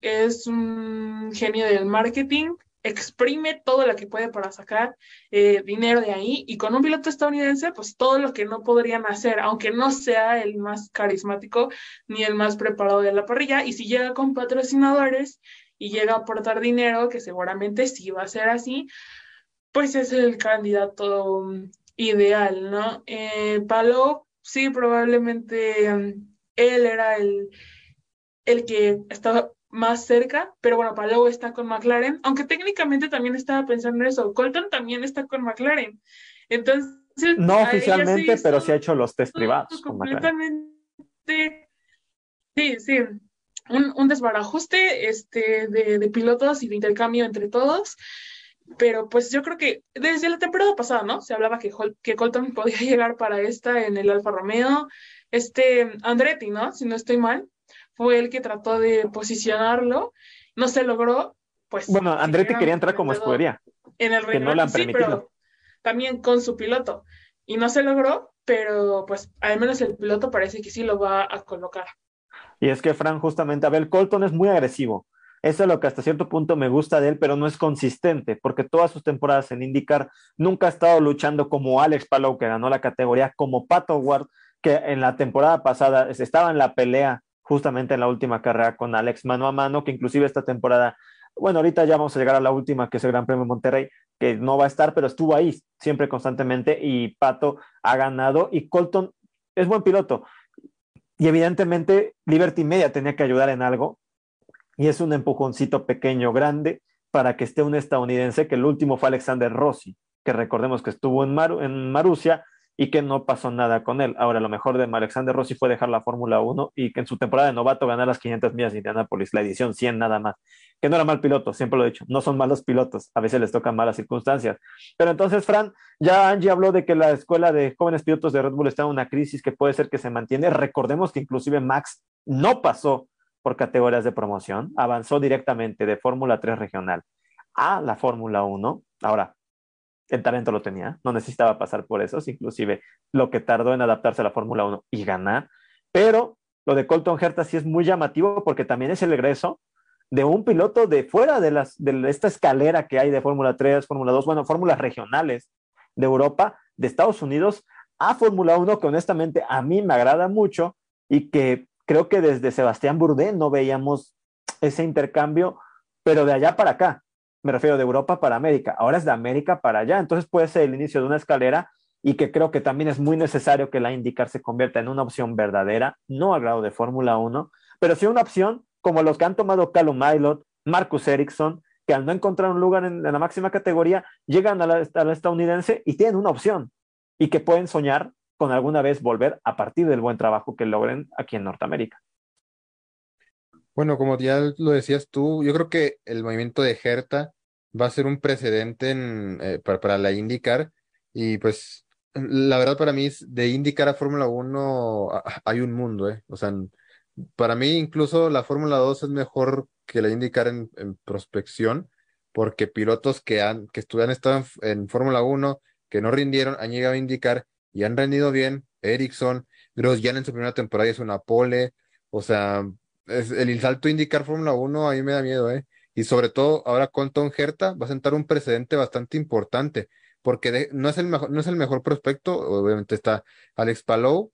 es un genio del marketing, exprime todo lo que puede para sacar eh, dinero de ahí y con un piloto estadounidense, pues todo lo que no podrían hacer, aunque no sea el más carismático ni el más preparado de la parrilla, y si llega con patrocinadores y llega a aportar dinero, que seguramente sí va a ser así, pues es el candidato um, ideal, ¿no? Eh, Palo, sí, probablemente um, él era el, el que estaba más cerca, pero bueno, Palou está con McLaren, aunque técnicamente también estaba pensando en eso, Colton también está con McLaren. Entonces, no oficialmente, pero sí ha hecho los test privados. Completamente. Sí, sí. Un, un desbarajuste este, de, de, pilotos y de intercambio entre todos. Pero pues yo creo que desde la temporada pasada, ¿no? Se hablaba que, que Colton podía llegar para esta en el Alfa Romeo. Este Andretti, ¿no? Si no estoy mal fue el que trató de posicionarlo, no se logró, pues... Bueno, Andretti quería entrar como escudería, en el que no han permitido. también con su piloto, y no se logró, pero pues al menos el piloto parece que sí lo va a colocar. Y es que Fran, justamente, Abel Colton es muy agresivo. Eso es lo que hasta cierto punto me gusta de él, pero no es consistente, porque todas sus temporadas en IndyCar nunca ha estado luchando como Alex Palou, que ganó la categoría, como Pato Ward, que en la temporada pasada estaba en la pelea justamente en la última carrera con Alex mano a mano, que inclusive esta temporada, bueno, ahorita ya vamos a llegar a la última, que es el Gran Premio Monterrey, que no va a estar, pero estuvo ahí siempre constantemente y Pato ha ganado y Colton es buen piloto. Y evidentemente Liberty Media tenía que ayudar en algo y es un empujoncito pequeño, grande, para que esté un estadounidense, que el último fue Alexander Rossi, que recordemos que estuvo en, Mar en Marusia y que no pasó nada con él. Ahora, lo mejor de Alexander Rossi fue dejar la Fórmula 1 y que en su temporada de novato ganar las 500 millas de Indianápolis, la edición 100 nada más. Que no era mal piloto, siempre lo he dicho, no son malos pilotos, a veces les tocan malas circunstancias. Pero entonces, Fran, ya Angie habló de que la escuela de jóvenes pilotos de Red Bull está en una crisis que puede ser que se mantiene. Recordemos que inclusive Max no pasó por categorías de promoción, avanzó directamente de Fórmula 3 regional a la Fórmula 1. Ahora, el talento lo tenía, no necesitaba pasar por eso, inclusive lo que tardó en adaptarse a la Fórmula 1 y ganar, pero lo de Colton Herta sí es muy llamativo porque también es el egreso de un piloto de fuera de, las, de esta escalera que hay de Fórmula 3, Fórmula 2, bueno, fórmulas regionales de Europa, de Estados Unidos, a Fórmula 1, que honestamente a mí me agrada mucho y que creo que desde Sebastián Bourdais no veíamos ese intercambio, pero de allá para acá me refiero de Europa para América, ahora es de América para allá, entonces puede ser el inicio de una escalera y que creo que también es muy necesario que la IndyCar se convierta en una opción verdadera, no al grado de Fórmula 1, pero sí una opción como los que han tomado Callum Milot, Marcus Ericsson, que al no encontrar un lugar en, la máxima categoría, llegan a a la estadounidense y tienen una opción y que pueden soñar con alguna vez volver a partir del buen trabajo que logren aquí en Norteamérica. Bueno, como ya lo decías tú, yo creo que el movimiento de Hertha va a ser un precedente eh, para, la IndyCar y pues la verdad para mí es de IndyCar a Fórmula 1 hay un mundo, ¿eh? O sea, para mí incluso la Fórmula 2 es mejor que la IndyCar en, prospección porque pilotos que han que estuvieron estado en, Fórmula 1 que no rindieron han llegado a IndyCar y han rendido bien. Ericsson, Grosjean en su primera temporada es una pole, o sea, es, el salto IndyCar Fórmula 1 a mí me da miedo, ¿eh? Y sobre todo ahora con Tom Herta va a sentar un precedente bastante importante, porque no, es el mejor, no es el mejor prospecto, obviamente está Alex Palou,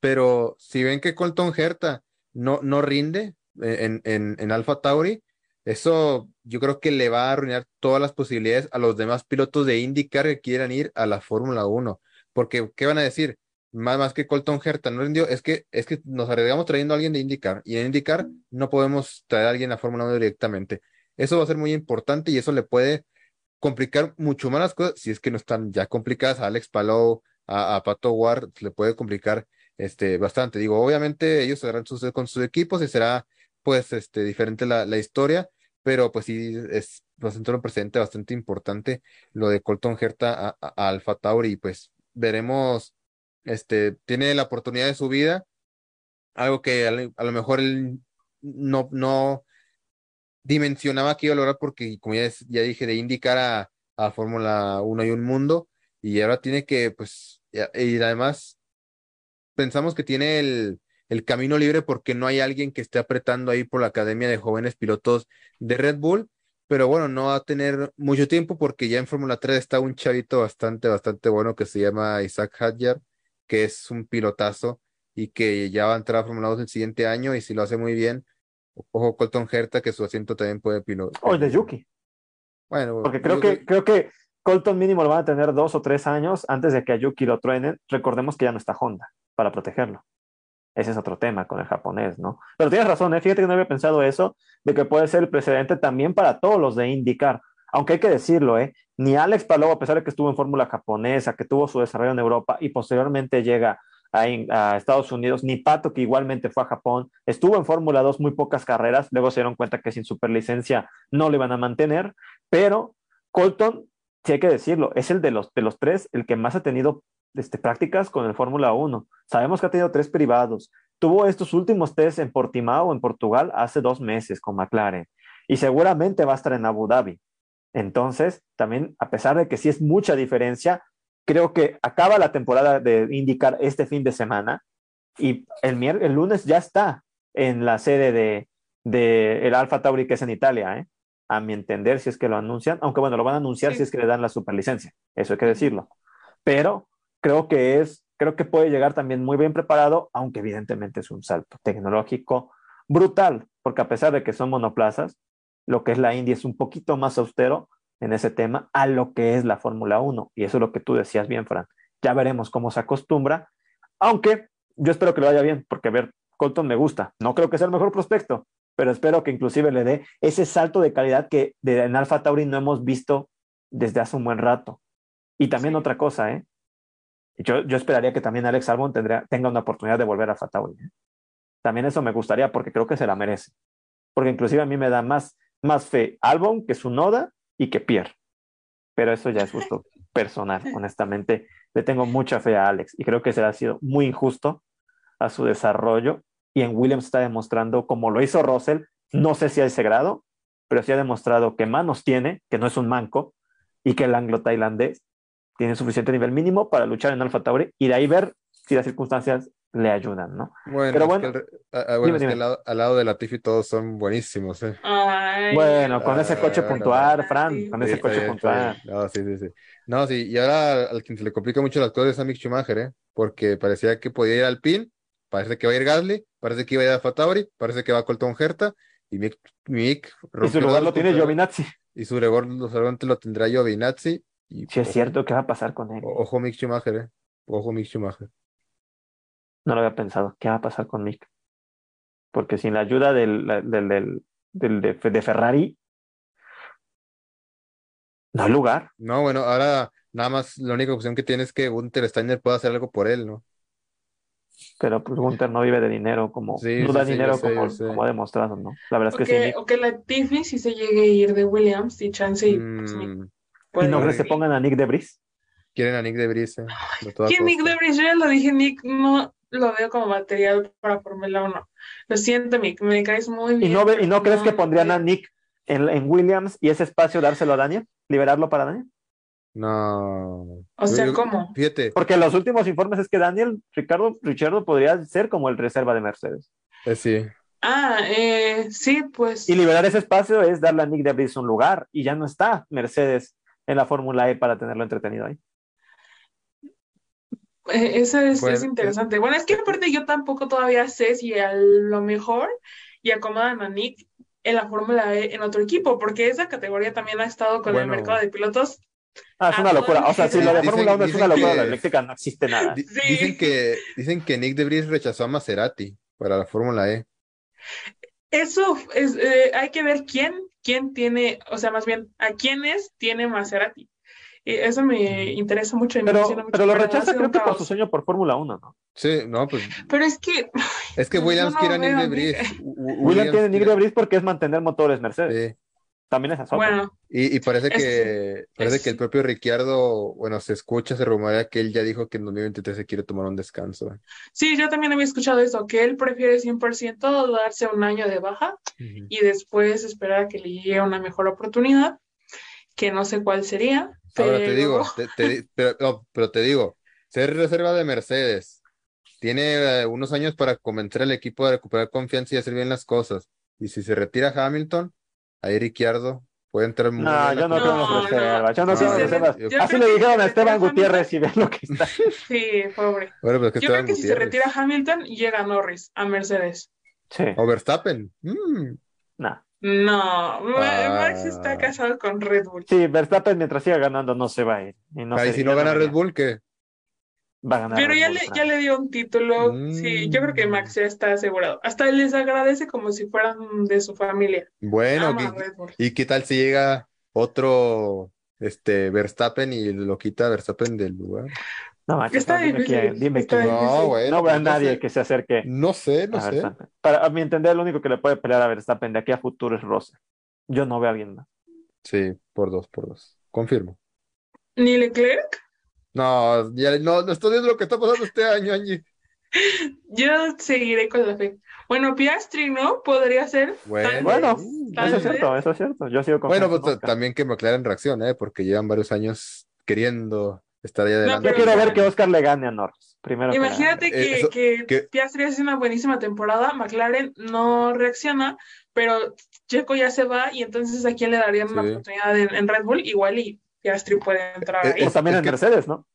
pero si ven que Colton Herta no, no rinde en, en, en Alpha Tauri, eso yo creo que le va a arruinar todas las posibilidades a los demás pilotos de IndyCar que quieran ir a la Fórmula 1. Porque, ¿qué van a decir? Más, más que Colton Herta no rindió, es que, es que nos arriesgamos trayendo a alguien de IndyCar y en IndyCar no podemos traer a alguien a Fórmula 1 directamente. Eso va a ser muy importante y eso le puede complicar mucho más las cosas si es que no están ya complicadas. A Alex Palou, a, Pato Ward, le puede complicar este, bastante. Digo, obviamente ellos harán sus, con sus equipos y será pues este, diferente la, la historia, pero pues sí es bastante un presente bastante importante lo de Colton Herta a, a Alfa Tauri pues veremos este, tiene la oportunidad de su vida, algo que a, lo mejor él no, no dimensionaba que iba a lograr porque, como ya, ya dije, de indicar a, a Fórmula 1 y un mundo, y ahora tiene que, pues, y además pensamos que tiene el, el camino libre porque no hay alguien que esté apretando ahí por la Academia de Jóvenes Pilotos de Red Bull, pero bueno, no va a tener mucho tiempo porque ya en Fórmula 3 está un chavito bastante, bastante bueno que se llama Isaac Hadjar, que es un pilotazo y que ya va a entrar a Fórmula 2 el siguiente año y si lo hace muy bien, ojo Colton Herta que su asiento también puede pilotar. O el de Yuki. Bueno, porque creo que, creo que Colton mínimo lo van a tener dos o tres años antes de que a Yuki lo truenen. Recordemos que ya no está Honda para protegerlo. Ese es otro tema con el japonés, ¿no? Pero tienes razón, ¿eh? fíjate que no había pensado eso, de que puede ser el precedente también para todos los de indicar. Aunque hay que decirlo, ¿eh? ni Alex Palou, a pesar de que estuvo en fórmula japonesa, que tuvo su desarrollo en Europa y posteriormente llega a, Estados Unidos, ni Pato, que igualmente fue a Japón, estuvo en Fórmula 2 muy pocas carreras, luego se dieron cuenta que sin superlicencia no le iban a mantener, pero Colton, sí hay que decirlo, es el de los, de los tres, el que más ha tenido este, prácticas con el Fórmula 1. Sabemos que ha tenido tres privados. Tuvo estos últimos test en Portimao, en Portugal, hace dos meses con McLaren. Y seguramente va a estar en Abu Dhabi. Entonces, también, a pesar de que sí es mucha diferencia, creo que acaba la temporada de indicar este fin de semana y el, el lunes ya está en la sede de, de el Alfa Tauri que es en Italia, ¿eh? a mi entender, si es que lo anuncian, aunque bueno, lo van a anunciar si es que le dan la superlicencia, eso hay que decirlo. Pero creo que es, creo que puede llegar también muy bien preparado, aunque evidentemente es un salto tecnológico brutal, porque a pesar de que son monoplazas, lo que es la India es un poquito más austero en ese tema a lo que es la Fórmula 1. Y eso es lo que tú decías bien, Fran. Ya veremos cómo se acostumbra, aunque yo espero que lo vaya bien, porque ver, Colton me gusta. No creo que sea el mejor prospecto, pero espero que inclusive le dé ese salto de calidad que en Alfa Tauri no hemos visto desde hace un buen rato. Y también otra cosa, ¿eh? Yo, yo esperaría que también Alex Albon tendría, tenga una oportunidad de volver a Fatauri. ¿eh? También eso me gustaría porque creo que se la merece. Porque inclusive a mí me da más, más fe Albon que su Noda y que Pierre. Pero eso ya es gusto personal, honestamente. Le tengo mucha fe a Alex y creo que se ha sido muy injusto a su desarrollo. Y en Williams está demostrando, como lo hizo Russell, no sé si a ese grado, pero sí ha demostrado que manos tiene, que no es un manco, y que el anglo-tailandés tiene suficiente nivel mínimo para luchar en Alfa Tauri y de ahí ver si las circunstancias le ayudan, ¿no? Bueno, Pero es que, el ah, ah, bueno, dime, es que dime. al lado, al lado de Latifi todos son buenísimos, ¿eh? Ay, Bueno, con ese coche Ah, puntual, Fran, con Sí, ese coche bien, puntual. No, sí, sí, sí. No, sí, y ahora al quien se le complica mucho las cosas es a Mick Schumacher, ¿eh? Porque parecía que podía ir al PIN, parece que va a ir Gasly, parece que iba a ir a Fatauri, parece que va a Colton Herta, y Mick, Mick Y su lugar lo tiene Giovinazzi. Y su lugar seguramente lo tendrá Giovinazzi. Y Si es ojo- cierto, ¿qué va a pasar con él? Ojo Mick Schumacher, ¿eh? Ojo Mick Schumacher. No lo había pensado. ¿Qué va a pasar con Mick? Porque sin la ayuda del, del, del, del- de, de Ferrari, no hay lugar. No, bueno, ahora nada más la única opción que tiene es que Gunther Steiner pueda hacer algo por él, ¿no? Pero pues Gunther no vive de dinero como, Sí, no sí, da sí, dinero sé, como, como ha demostrado, ¿no? La verdad es que sí, o que la Tiffy si se llegue a ir de Williams y chance y pues, Nick Mm, ¿Y no crees que pongan a Nick de Bris? quieren a Nick de Vries, ¿eh? Que Nick costa. de Vries, yo ya lo dije, Nick, no lo veo como material para Fórmula 1. Lo siento, Nick, me caes muy ¿Y bien. no, ve- y no crees que no, pondrían a no. Nick en, en Williams y ese espacio dárselo a Daniel? ¿Liberarlo para Daniel? No. O sea, Yo- yo- ¿cómo? Fíjate, Porque los últimos informes es que Daniel, Ricardo, Richardo podría ser como el reserva de Mercedes. eh, sí. Ah, eh, sí, pues. Y liberar ese espacio es darle a Nick de Vries un lugar y ya no está Mercedes en la Fórmula E para tenerlo entretenido ahí. Eso es, Bueno, es interesante. Bueno, es que aparte yo tampoco todavía sé si a lo mejor y acomodan a Nick en la Fórmula E en otro equipo, porque esa categoría también ha estado con el mercado de pilotos. Ah, es una locura. O sea, si dicen- lo de Fórmula 1 es una locura, que- la eléctrica no existe nada. Di- Sí. Dicen que, dicen que Nick de Vries rechazó a Maserati para la Fórmula E. Eso es, eh, hay que ver quién, quién tiene, o sea, más bien, a quiénes tiene Maserati. Y eso me interesa mucho y me Pero, mucho, pero lo rechaza creo que por su sueño por Fórmula 1, ¿no? Sí, no, pues Pero es que, es que Williams no quiere a Nick veo de a U- Williams Williams tiene de Vries porque es mantener motores Mercedes. sí. También es otra. bueno, Y, y parece Es- que parece es- que el propio Ricciardo, bueno, se escucha, se rumorea que él ya dijo que en 2023 se quiere tomar un descanso. sí, yo también había escuchado eso, que él prefiere 100% darse un año de baja y después esperar a que le llegue una mejor oportunidad, que no sé cuál sería, Ahora te pero digo, te- te pero, no, pero te digo, ser reserva de Mercedes, tiene eh, unos años para convencer al equipo de recuperar confianza y hacer bien las cosas. Y si se retira Hamilton, ahí Ricciardo puede entrar muy No, bien yo no creo en No, las reservas. Yo no creo reservas. Así le dijeron a Esteban Gutiérrez y ve lo que está. sí, pobre. Bueno, pues que Yo creo que si se Gutiérrez. retira Hamilton, llega Norris a Mercedes. Sí, O Verstappen. Mm. nah. No, Ah. Max está casado con Red Bull. Sí, Verstappen mientras siga ganando no se va a ir. Y no Ahí sé- si no gana Red Bull, ¿qué? Va a ganar Pero Red ya Bull, le, ya le dio un título. Mm. Sí, yo creo que Max ya está asegurado. Hasta les agradece como si fueran de su familia. Bueno, Ama a ¿qué- Red Bull. ¿y qué tal si llega otro este Verstappen y lo quita Verstappen del lugar? No, manches, Está no, dime difícil, quién, dime está quién. difícil. No, bueno, No veo a nadie sé. que se acerque No sé, no a sé. Verstappen. Para a mi entender, lo único que le puede pelear a Verstappen de aquí a futuro es Russell. Yo no veo a alguien más. Sí, por dos, por dos. Confirmo. ¿Ni Leclerc? No, ya no, no estoy viendo lo que está pasando este año, Angie. Yo seguiré con la fe. Bueno, Piastri, ¿no? Podría ser. Bueno, Tal Bueno, Eso es cierto, eso es cierto. Yo sigo Bueno, confiando pues también que McLaren reaccione, ¿eh? Porque llevan varios años queriendo estar ahí adelante. Yo quiero ver que Oscar le gane a Norris. Primero que Imagínate Eh, que, eso- que que- Piastri hace una buenísima temporada, McLaren no reacciona, pero Checo ya se va y entonces a quién le darían una Sí. oportunidad en, en Red Bull, igual y Piastri puede entrar Eh, ahí. O también es en que- Mercedes, ¿no?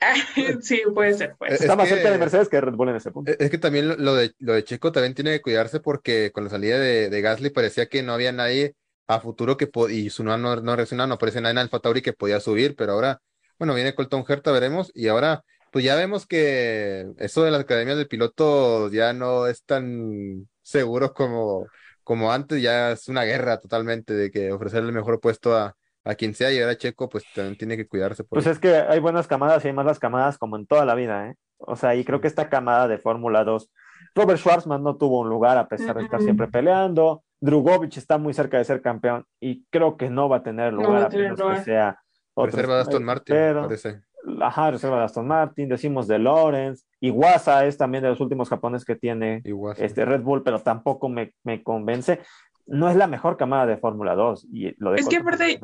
Sí, puede ser, puede Eh, ser. Está es más que- cerca de Mercedes que de Red Bull en ese punto. Es que también lo- de, lo de Checo también tiene que cuidarse porque con la salida de, de Gasly parecía que no había nadie a futuro que y su no, no, no reaccionaba, no aparece nadie en Alfa Tauri que podía subir, pero ahora, bueno, viene Colton Herta, veremos, y ahora, pues ya vemos que eso de las academias de pilotos ya no es tan seguro como, como antes, ya es una guerra totalmente de que ofrecerle el mejor puesto a, a quien sea llegar a Checo, pues también tiene que cuidarse. Por Pues eso. es que hay buenas camadas y hay malas camadas como en toda la vida, ¿eh? O sea, y creo que esta camada de Fórmula 2, Robert Schwarzman no tuvo un lugar a pesar de estar siempre peleando, Drugovich está muy cerca de ser campeón y creo que no va a tener lugar a a menos que sea Reserva de Aston Martin, pero- parece. Ajá, reserva de Aston Martin, decimos de Lawrence, Iwasa es también de los últimos japoneses que tiene este Red Bull, pero tampoco me, me convence. No es la mejor camada de Fórmula 2 y lo de Es que aparte-.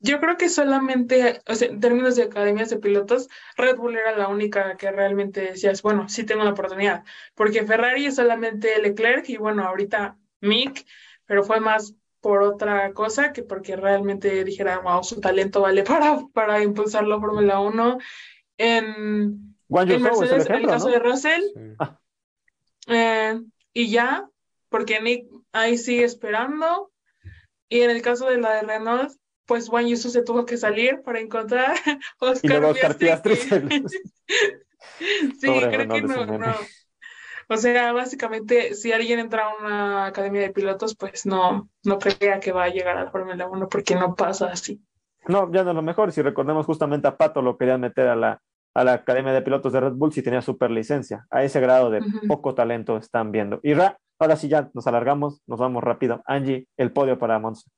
Yo creo que solamente, o sea, en términos de academias de pilotos, Red Bull era la única que realmente decías, bueno, sí tengo la oportunidad, porque Ferrari es solamente Leclerc y bueno, ahorita Mick, pero fue más por otra cosa que porque realmente dijera, wow, su talento vale para, para impulsarlo a Fórmula 1. En, en Mercedes, el caso ¿no? de Russell, Sí. eh, y ya, porque Nick ahí sigue esperando. Y en el caso de la de Renault, pues Juan Yusu se tuvo que salir para encontrar a Oscar Y luego Oscar Piastri, Sí, Pobre creo que no. O sea, básicamente, si alguien entra a una academia de pilotos, pues no, no crea que va a llegar a la Fórmula 1 porque no pasa así. No, ya no es lo mejor. Si recordemos justamente a Pato lo querían meter a la, a la Academia de Pilotos de Red Bull si tenía super licencia. A ese grado de poco talento están viendo. Y Ra, ahora sí ya nos alargamos, nos vamos rápido. Angie, el podio para Monza.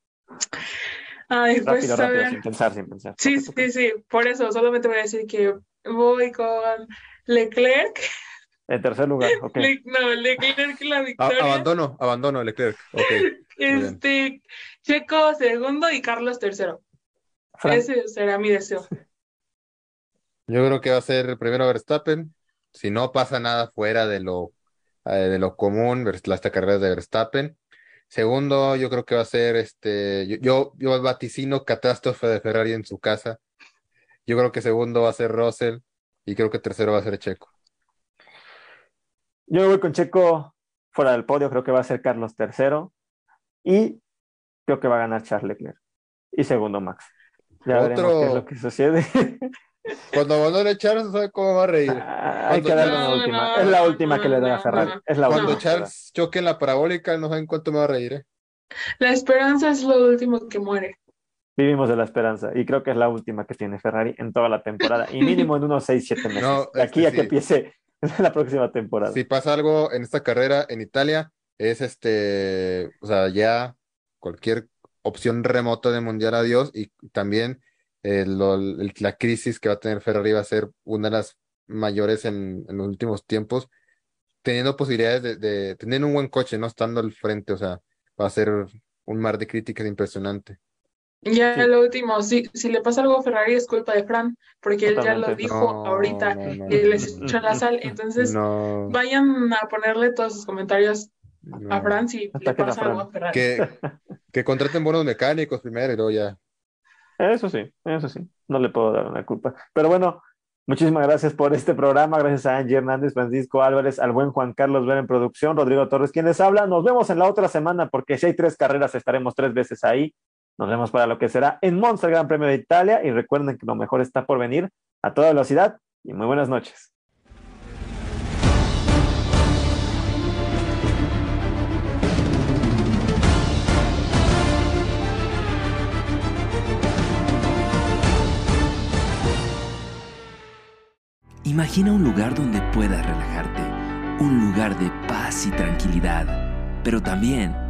Ay, pues Rápido, rápido, sin pensar, sin pensar. Sí, sí, sí, por eso solamente voy a decir que voy con Leclerc. En tercer lugar, ok. Le- no, Leclerc la A- victoria. abandono, abandono Leclerc. Ok. bien. Este, Checo segundo y Carlos tercero. Ese será mi deseo. Yo creo que va a ser primero Verstappen. Si no pasa nada fuera de lo, eh, de lo común, Vers- la- esta carrera es de Verstappen. Segundo, yo creo que va a ser este. Yo, yo, yo vaticino catástrofe de Ferrari en su casa. Yo creo que segundo va a ser Russell. Y creo que tercero va a ser Checo. Yo me voy con Checo fuera del podio, creo que va a ser Carlos tercero. Y creo que va a ganar Charles Leclerc. Y segundo Max. Ya veremos Otro- qué es lo que sucede. Cuando abandone Charles, no sabe cómo va a reír. Ah, Hay que darle una No, última. no, es la no, última que le da a Ferrari. no. Es la Cuando última. Charles choque en la parabólica, no saben cuánto me va a reír, ¿eh? La esperanza es lo último que muere. Vivimos de la esperanza y creo que es la última que tiene Ferrari en toda la temporada y mínimo en unos 6, 7 meses. No, de aquí este a que empiece la próxima temporada. Si pasa algo en esta carrera en Italia, es este, o sea, ya cualquier opción remota de mundial adiós y también eh, el- la crisis que va a tener Ferrari va a ser una de las mayores en, en los últimos tiempos, teniendo posibilidades de, de tener un buen coche, no estando al frente, o sea, va a ser un mar de críticas impresionante. Ya Sí. lo último, si, si le pasa algo a Ferrari es culpa de Fran, porque él ya lo dijo No, ahorita no, no, y les no, echó la sal. Entonces, no, vayan a ponerle todos sus comentarios a. Fran si le pasa algo a Ferrari. Que, que contraten buenos mecánicos primero y luego ya. Eso sí, eso sí, no le puedo dar una culpa. Pero bueno, muchísimas gracias por este programa. Gracias a Angie Hernández, Francisco Álvarez, al buen Juan Carlos Ver en producción, Rodrigo Torres, quien les habla. Nos vemos en la otra semana porque si hay tres carreras estaremos tres veces ahí. Nos vemos para lo que será en Monza, el Gran Premio de Italia. Y recuerden que lo mejor está por venir a toda velocidad y muy buenas noches. Imagina un lugar donde puedas relajarte, un lugar de paz y tranquilidad, pero también